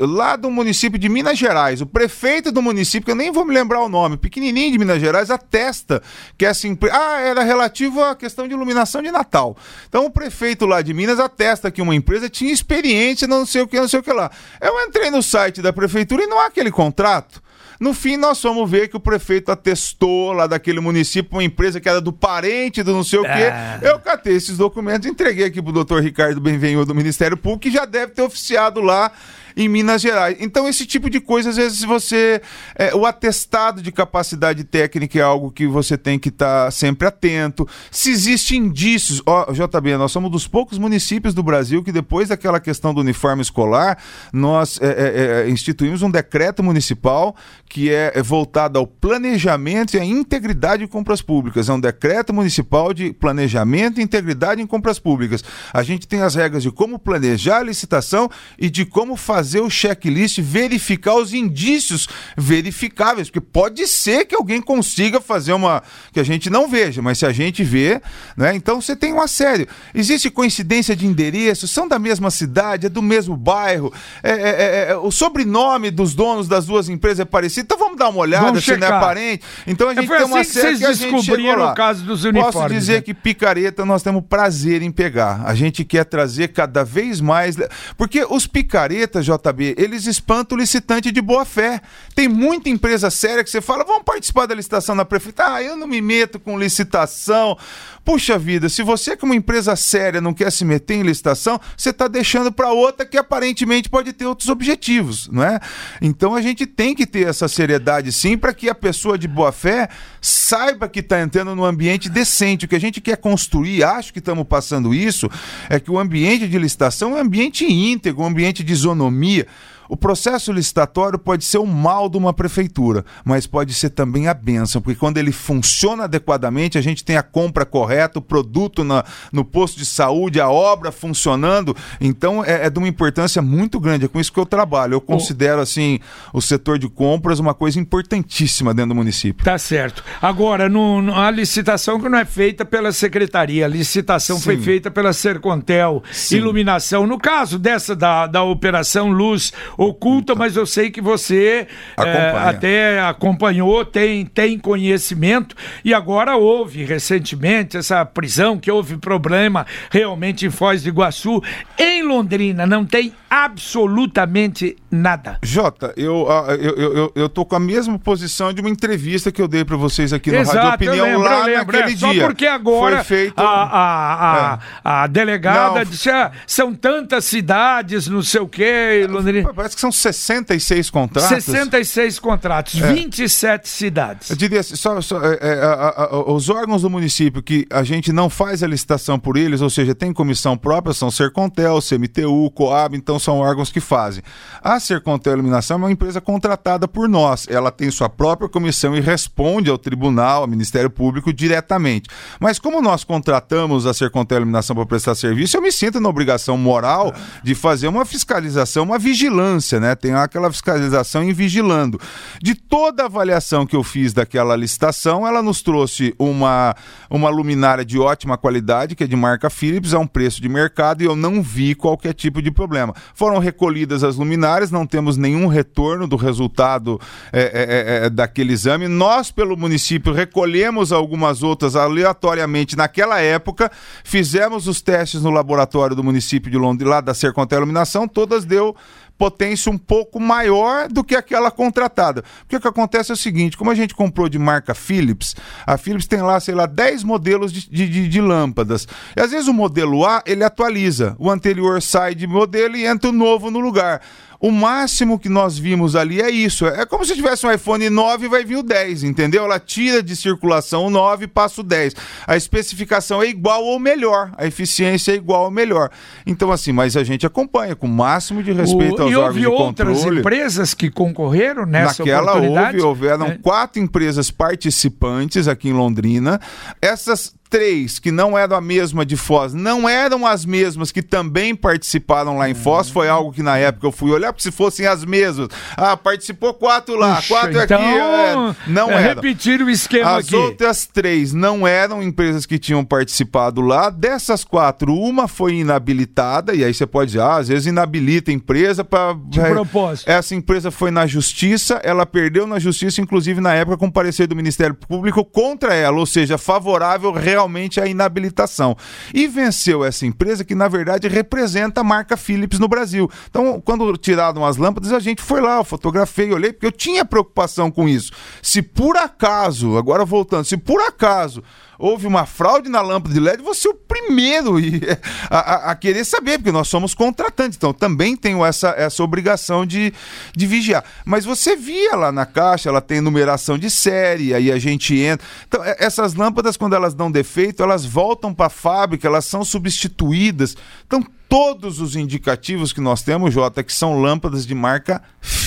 lá do município de Minas Gerais. O prefeito do município, que eu nem vou me lembrar o nome, pequenininho de Minas Gerais, atesta que essa empresa. Ah, era relativo à questão de iluminação de Natal. Então o prefeito lá de Minas atesta que uma empresa tinha experiência não sei o que, não sei o que lá. Eu entrei no site da prefeitura e não há aquele contrato. No fim, nós fomos ver que o prefeito atestou lá daquele município uma empresa que era do parente do não sei o quê. É. Eu catei esses documentos, entreguei aqui pro doutor Ricardo Benvenho do Ministério Público, que já deve ter oficiado lá em Minas Gerais. Então, esse tipo de coisa, às vezes, você. É, o atestado de capacidade técnica é algo que você tem que estar tá sempre atento. Se existem indícios. Ó, JB, nós somos dos poucos municípios do Brasil que, depois daquela questão do uniforme escolar, nós é, é, é instituímos um decreto municipal que é voltado ao planejamento e à integridade de compras públicas. É um decreto municipal de planejamento e integridade em compras públicas. A gente tem as regras de como planejar a licitação e de como fazer o checklist, verificar os indícios verificáveis, porque pode ser que alguém consiga fazer uma que a gente não veja, mas se a gente vê, né? Então você tem uma série. Existe coincidência de endereço, são da mesma cidade, é do mesmo bairro, é, é, é, é o sobrenome dos donos das duas empresas é parecido. Então vamos dar uma olhada vamos se checar. não é parente. Então a é, gente tem uma assim série que, que a gente chegou lá. o caso dos uniformes. Posso dizer né? que picareta nós temos prazer em pegar. A gente quer trazer cada vez mais, porque os picaretas, JB, eles espantam o licitante de boa fé. Tem muita empresa séria que você fala, vamos participar da licitação na prefeitura. Ah, eu não me meto com licitação. Puxa vida, se você como empresa séria não quer se meter em licitação, você está deixando para outra que aparentemente pode ter outros objetivos, não é? Então a gente tem que ter essa seriedade sim para que a pessoa de boa fé saiba que está entrando num ambiente decente. O que a gente quer construir, acho que estamos passando isso, é que o ambiente de licitação é um ambiente íntegro, um ambiente de isonomia. O processo licitatório pode ser o mal de uma prefeitura, mas pode ser também a benção, porque quando ele funciona adequadamente, a gente tem a compra correta, o produto na, no posto de saúde, a obra funcionando, então é, é, de uma importância muito grande. É com isso que eu trabalho. Eu considero, assim, o setor de compras uma coisa importantíssima dentro do município. Tá certo. Agora, no, no a licitação que não é feita pela secretaria, a licitação Sim. foi feita pela Sercontel, Sim. iluminação. No caso dessa da, da Operação Luz, oculta, mas eu sei que você é, até acompanhou, tem, tem conhecimento e agora houve recentemente essa prisão, que houve problema realmente em Foz do Iguaçu. Em Londrina não tem absolutamente nada. Jota, eu, eu, eu, eu, tô com a mesma posição de uma entrevista que eu dei para vocês aqui no Exato, Rádio Opinião lembro, lá lembro, naquele é, dia. Só porque agora Foi feito... a, a, a, é. a delegada não. disse, ah, são tantas cidades, não sei o quê, Londrina parece que são 66 contratos. 66 contratos, é. 27 cidades. Eu diria assim, só, só é, é, a, a, os órgãos do município que a gente não faz a licitação por eles, ou seja, tem comissão própria, são Sercontel, CMTU, Coab, então são órgãos que fazem. A Sercontel Iluminação é uma empresa contratada por nós. Ela tem sua própria comissão e responde ao tribunal, ao Ministério Público diretamente. Mas como nós contratamos a Sercontel Iluminação para prestar serviço, eu me sinto na obrigação moral de fazer uma fiscalização, uma vigilância vigilância, né? Tem aquela fiscalização e vigilando. De toda a avaliação que eu fiz daquela licitação, ela nos trouxe uma, uma luminária de ótima qualidade, que é de marca Philips, a um preço de mercado e eu não vi qualquer tipo de problema. Foram recolhidas as luminárias, não temos nenhum retorno do resultado é, é, é, é daquele exame. Nós, pelo município, recolhemos algumas outras aleatoriamente naquela época, fizemos os testes no laboratório do município de Londres, lá da Sercontel Iluminação, todas deu potência um pouco maior do que aquela contratada. Porque o que acontece é o seguinte: como a gente comprou de marca Philips, a Philips tem lá, sei lá, 10 modelos de, de, de, lâmpadas. E às vezes o modelo A ele atualiza, o anterior sai de modelo e entra o novo no lugar. O máximo que nós vimos ali é isso. É como se tivesse um iPhone 9 e vai vir o 10, entendeu? Ela tira de circulação o 9 e passa o 10. A especificação é igual ou melhor. A eficiência é igual ou melhor. Então, assim, mas a gente acompanha com o máximo de respeito o... aos órgãos de controle. E houve outras empresas que concorreram nessa Naquela houve, houveram é. quatro empresas participantes aqui em Londrina. Essas três que não eram a mesma de Foz, não eram as mesmas que também participaram lá em Foz, foi algo que na época eu fui olhar, porque se fossem as mesmas, ah, participou quatro lá, Puxa, quatro então, aqui, é, não é, eram. Repetir o esquema as aqui. As outras três não eram empresas que tinham participado lá, dessas quatro, uma foi inabilitada, e aí você pode dizer, ah, às vezes inabilita a empresa para... De propósito. Essa empresa foi na justiça, ela perdeu na justiça, inclusive na época com parecer do Ministério Público contra ela, ou seja, favorável realmente realmente a inabilitação. E venceu essa empresa que, na verdade, representa a marca Philips no Brasil. Então, quando tiraram as lâmpadas, a gente foi lá, eu fotografei, olhei, porque eu tinha preocupação com isso. Se por acaso, agora voltando, se por acaso houve uma fraude na lâmpada de LED, você é o primeiro a, a, a, querer saber, porque nós somos contratantes, então também tenho essa, essa obrigação de, de vigiar. Mas você via lá na caixa, ela tem numeração de série, aí a gente entra. Então, essas lâmpadas, quando elas dão defeito, elas voltam para a fábrica, elas são substituídas. Então, todos os indicativos que nós temos, Jota, que são lâmpadas de marca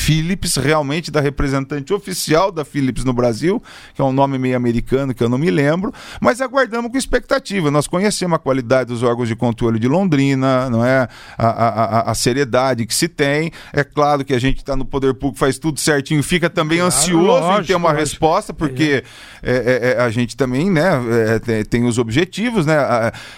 Philips, realmente da representante oficial da Philips no Brasil, que é um nome meio americano que eu não me lembro, mas aguardamos com expectativa. Nós conhecemos a qualidade dos órgãos de controle de Londrina, não é? A, a, a seriedade que se tem. É claro que a gente está no poder público, faz tudo certinho, fica também claro, ansioso lógico, em ter uma lógico. resposta, porque é. É, é, a gente também né, é, tem, os objetivos, né?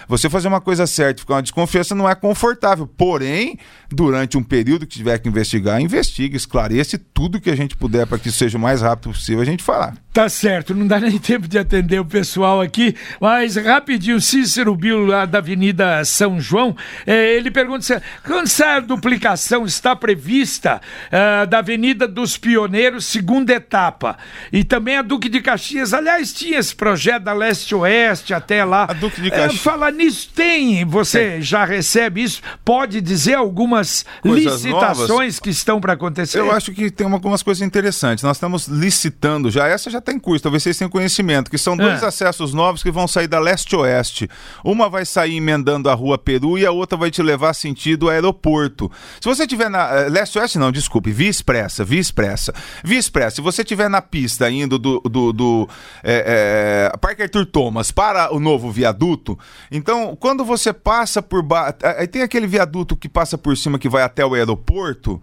Você fazer uma coisa certa, ficar uma desconfiança não é confortável. Porém, durante um período que tiver que investigar, investigue, esclareça tudo que a gente puder para que seja o mais rápido possível a gente falar. Tá certo, não dá nem tempo de atender o pessoal aqui, mas rapidinho, Cícero Bilo, lá da Avenida São João, é, ele pergunta se quando essa duplicação está prevista é, da Avenida dos Pioneiros, segunda etapa, e também a Duque de Caxias, aliás, tinha esse projeto da Leste-Oeste até lá. A Duque de é, Caxias. Falar nisso, tem, você tem. já recebe isso, pode dizer algumas Coisas licitações novas. que estão para acontecer? Eu acho que tem algumas coisas interessantes, nós estamos licitando já, essa já está em curso, talvez vocês tenham conhecimento, que são dois é. acessos novos que vão sair da leste-oeste. Uma vai sair emendando a rua Peru e a outra vai te levar sentido aeroporto. Se você tiver na. Uh, leste-oeste, não, desculpe, via expressa, via expressa. Via expressa, se você tiver na pista indo do, do, do é, é, Parque Arthur Thomas para o novo viaduto, então quando você passa por. Ba... Aí tem aquele viaduto que passa por cima que vai até o aeroporto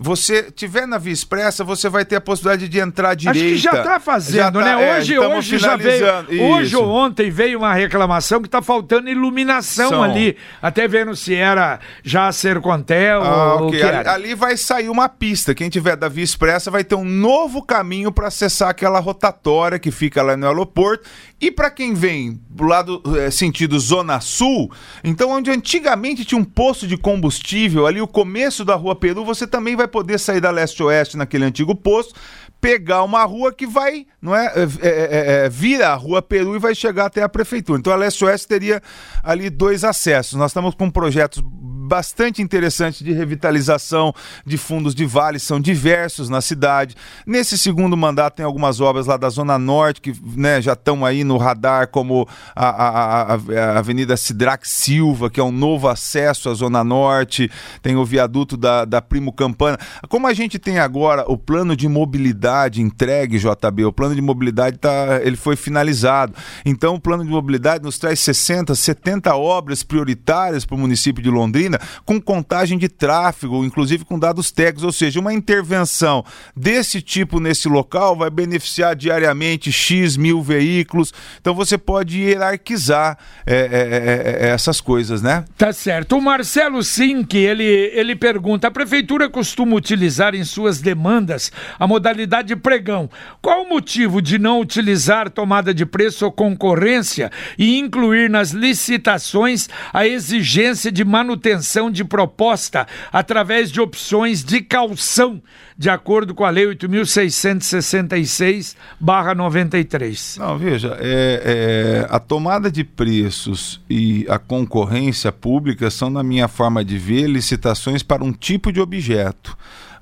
você tiver na Via Expressa, você vai ter a possibilidade de entrar direita. Acho que já está fazendo, tá, né? Hoje, é, hoje já veio. Isso. Hoje ou ontem veio uma reclamação que está faltando iluminação São. ali. Até vendo se era já Sercontel ah, ou okay. ali, ali, vai sair uma pista. Quem tiver da Via Expressa vai ter um novo caminho para acessar aquela rotatória que fica lá no aeroporto. E para quem vem do lado é, sentido Zona Sul, então onde antigamente tinha um posto de combustível ali, o começo da Rua Peru, você também vai poder sair da leste-oeste naquele antigo posto, pegar uma rua que vai, não é, é, é, é, é vira a Rua Peru e vai chegar até a prefeitura. Então a leste-oeste teria ali dois acessos. Nós estamos com projetos bastante interessantes de revitalização de fundos de vale, são diversos na cidade. Nesse segundo mandato tem algumas obras lá da Zona Norte que né, já estão aí no radar, como a, a, a, a Avenida Sidrac Silva, que é um novo acesso à Zona Norte, tem o viaduto da, da Primo Campana. Como a gente tem agora o plano de mobilidade entregue, JB, o plano de mobilidade tá, ele foi finalizado. Então o plano de mobilidade nos traz 60, 70 obras prioritárias para o município de Londrina com contagem de tráfego, inclusive com dados técnicos, ou seja, uma intervenção desse tipo nesse local vai beneficiar diariamente X mil veículos. Então você pode hierarquizar é, é, é, é, essas coisas, né? Tá certo. O Marcelo Sink, ele, ele pergunta: a prefeitura costuma utilizar em suas demandas a modalidade pregão. Qual o motivo de não utilizar tomada de preço ou concorrência e incluir nas licitações a exigência de manutenção? De proposta através de opções de calção, de acordo com a Lei 8.666-93. Não, veja, é, é, a tomada de preços e a concorrência pública são, na minha forma de ver, licitações para um tipo de objeto.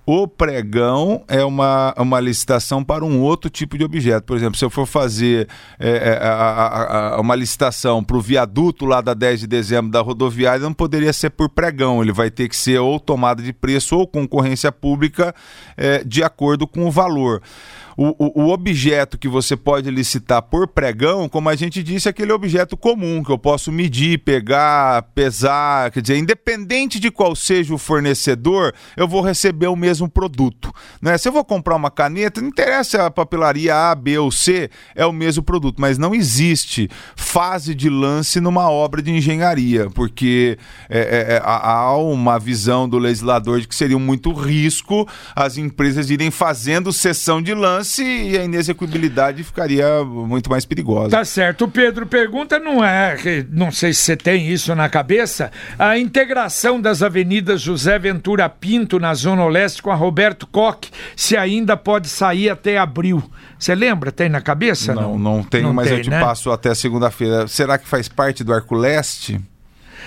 O pregão é uma, uma licitação para um outro tipo de objeto. Por exemplo, se eu for fazer é, é a, a, a, uma licitação para o viaduto lá da 10 de dezembro da rodoviária, não poderia ser por pregão. Ele vai ter que ser ou tomada de preço ou concorrência pública é, de acordo com o valor o, o, objeto que você pode licitar por pregão, como a gente disse, é aquele objeto comum que eu posso medir, pegar, pesar, quer dizer, independente de qual seja o fornecedor, eu vou receber o mesmo produto. Né? Se eu vou comprar uma caneta, não interessa a papelaria A, B ou C, é o mesmo produto, mas não existe fase de lance numa obra de engenharia, porque é, é, é há uma visão do legislador de que seria muito risco as empresas irem fazendo sessão de lance chance e a inexequibilidade ficaria muito mais perigosa. Tá certo. O Pedro pergunta, não é, não sei se você tem isso na cabeça, a integração das avenidas José Ventura Pinto na Zona Oeste com a Roberto Koch, se ainda pode sair até abril. Você lembra? Tem na cabeça? Não, não, não tenho, não mas tem, eu te né? passo até segunda-feira. Será que faz parte do Arco Leste?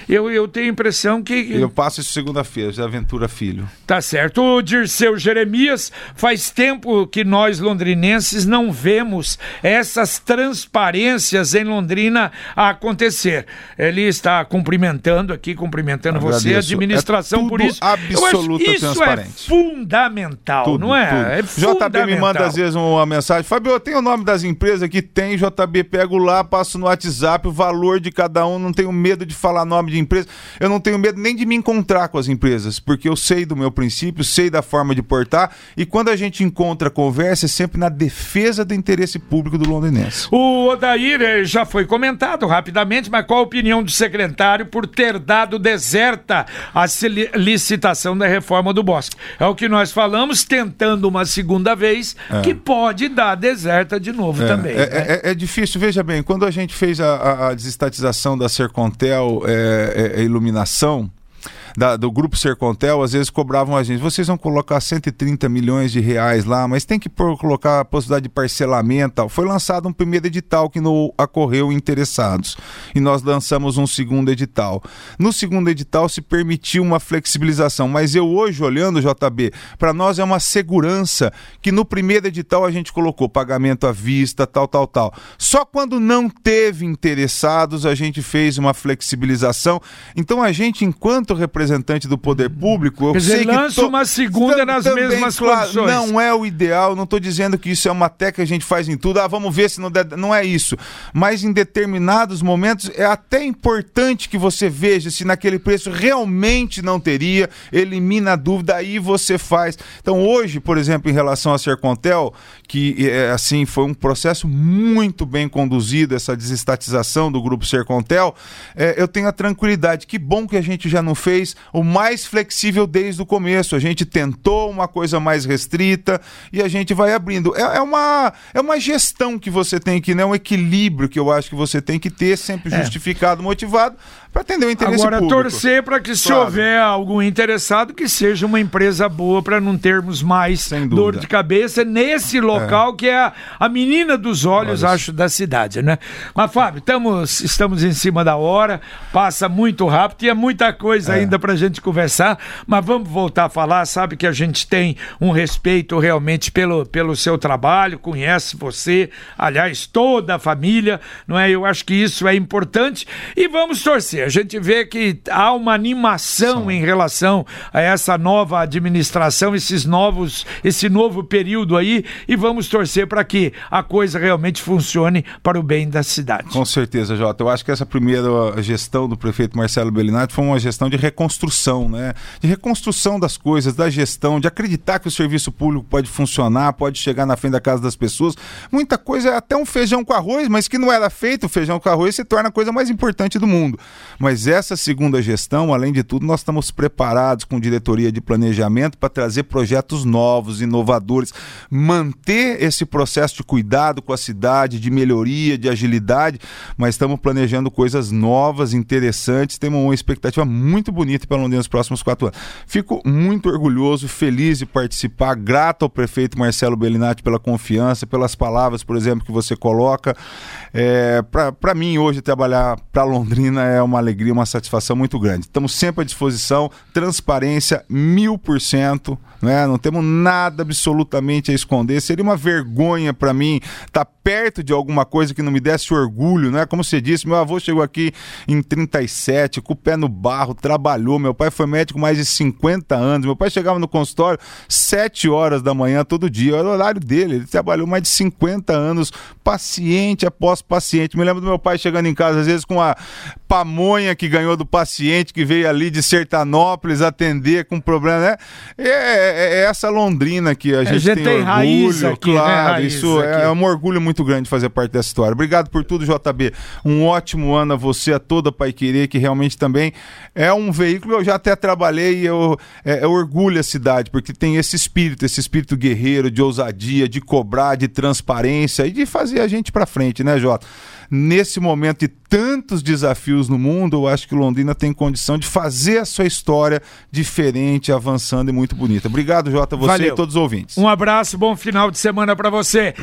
Eu, eu tenho a impressão que. Eu passo isso segunda-feira, de Aventura Filho. Tá certo. O Dirceu Jeremias, faz tempo que nós londrinenses não vemos essas transparências em Londrina acontecer. Ele está cumprimentando aqui, cumprimentando Agradeço. você, a administração é por isso. Absoluta isso é transparente. é fundamental, tudo, não é? Tudo. é JB me manda às vezes uma mensagem. Fabio, eu tenho o nome das empresas que tem, JB, pego lá, passo no WhatsApp o valor de cada um, não tenho medo de falar nome de empresa. Eu não tenho medo nem de me encontrar com as empresas, porque eu sei do meu princípio, sei da forma de portar, e quando a gente encontra conversa, é sempre na defesa do interesse público do londinense. O Odair eh, já foi comentado rapidamente, mas qual a opinião do secretário por ter dado deserta a licitação da reforma do Bosque? É o que nós falamos, tentando uma segunda vez, é. que pode dar deserta de novo é. também. É, né? É, é, difícil, veja bem, quando a gente fez a, a, a desestatização da Sercontel, é, é, é, iluminação, da, do Grupo Sercontel, às vezes cobravam a gente, vocês vão colocar 130 milhões de reais lá, mas tem que por, colocar a possibilidade de parcelamento tal. Foi lançado um primeiro edital que não ocorreu interessados. E nós lançamos um segundo edital. No segundo edital se permitiu uma flexibilização, mas eu hoje, olhando, JB, para nós é uma segurança que no primeiro edital a gente colocou pagamento à vista, tal, tal, tal. Só quando não teve interessados a gente fez uma flexibilização. Então a gente, enquanto representante representante do poder público, eu Quer sei dizer, lança to... uma segunda nas mesmas claro, condições. Não é o ideal, não estou dizendo que isso é uma técnica que a gente faz em tudo, ah, vamos ver se não der, não é isso. Mas em determinados momentos é até importante que você veja se naquele preço realmente não teria, elimina a dúvida, aí você faz. Então hoje, por exemplo, em relação a Sercontel, que é, assim foi um processo muito bem conduzido, essa desestatização do grupo Sercontel, é, eu tenho a tranquilidade, que bom que a gente já não fez o mais flexível desde o começo. A gente tentou uma coisa mais restrita e a gente vai abrindo. É, é uma, é uma gestão que você tem que, né? Um equilíbrio que eu acho que você tem que ter, sempre é. justificado, motivado, para atender o interesse Agora, público. Agora, torcer para que, se claro. houver algum interessado, que seja uma empresa boa para não termos mais dor de cabeça nesse local é. que é a, a, menina dos olhos, Olha acho, da cidade, né? Mas, Fábio, estamos, estamos em cima da hora, passa muito rápido, e é muita coisa é. ainda para a gente conversar, mas vamos voltar a falar. Sabe que a gente tem um respeito realmente pelo, pelo seu trabalho, conhece você, aliás, toda a família, não é? Eu acho que isso é importante e vamos torcer a gente vê que há uma animação Sim. em relação a essa nova administração, esses novos, esse novo período aí, e vamos torcer para que a coisa realmente funcione para o bem da cidade. Com certeza, Jota. Eu acho que essa primeira gestão do prefeito Marcelo Bellinati foi uma gestão de reconstrução, né? De reconstrução das coisas, da gestão, de acreditar que o serviço público pode funcionar, pode chegar na frente da casa das pessoas. Muita coisa, até um feijão com arroz, mas que não era feito, o feijão com arroz se torna a coisa mais importante do mundo. Mas essa segunda gestão, além de tudo, nós estamos preparados com diretoria de planejamento para trazer projetos novos, inovadores, manter esse processo de cuidado com a cidade, de melhoria, de agilidade, mas estamos planejando coisas novas, interessantes, temos uma expectativa muito bonita para Londrina nos próximos quatro anos. Fico muito orgulhoso, feliz de participar, grato ao prefeito Marcelo Bellinati pela confiança, pelas palavras, por exemplo, que você coloca. É, para mim, hoje, trabalhar para Londrina é uma alegria, uma satisfação muito grande. Estamos sempre à disposição, transparência mil por cento, né? não temos nada absolutamente a esconder. Seria uma vergonha para mim estar tá perto de alguma coisa que não me desse orgulho, né? Como você disse, meu avô chegou aqui em 37, com o pé no barro, trabalhou. Meu pai foi médico mais de 50 anos. Meu pai chegava no consultório 7 horas da manhã todo dia, era o horário dele. Ele trabalhou mais de 50 anos, paciente após paciente. Me lembro do meu pai chegando em casa, às vezes, com a pamonha Que ganhou do paciente, que veio ali de Sertanópolis atender com problema, né? É, é, é essa Londrina que a gente, a gente tem, tem orgulho, aqui, né? claro. Né? isso é, é um orgulho muito grande fazer parte dessa história. Obrigado por tudo, JB. Um ótimo ano a você, a toda a Pai Querer, que realmente também é um veículo. Eu já até trabalhei, eu, é, eu orgulho a cidade, porque tem esse espírito, esse espírito guerreiro, de ousadia, de cobrar, de transparência e de fazer a gente para frente, né, Jota? nesse momento de tantos desafios no mundo, eu acho que Londrina tem condição de fazer a sua história diferente, avançando e muito bonita. Obrigado, Jota, você Valeu. e todos os ouvintes. Um abraço, bom final de semana para você.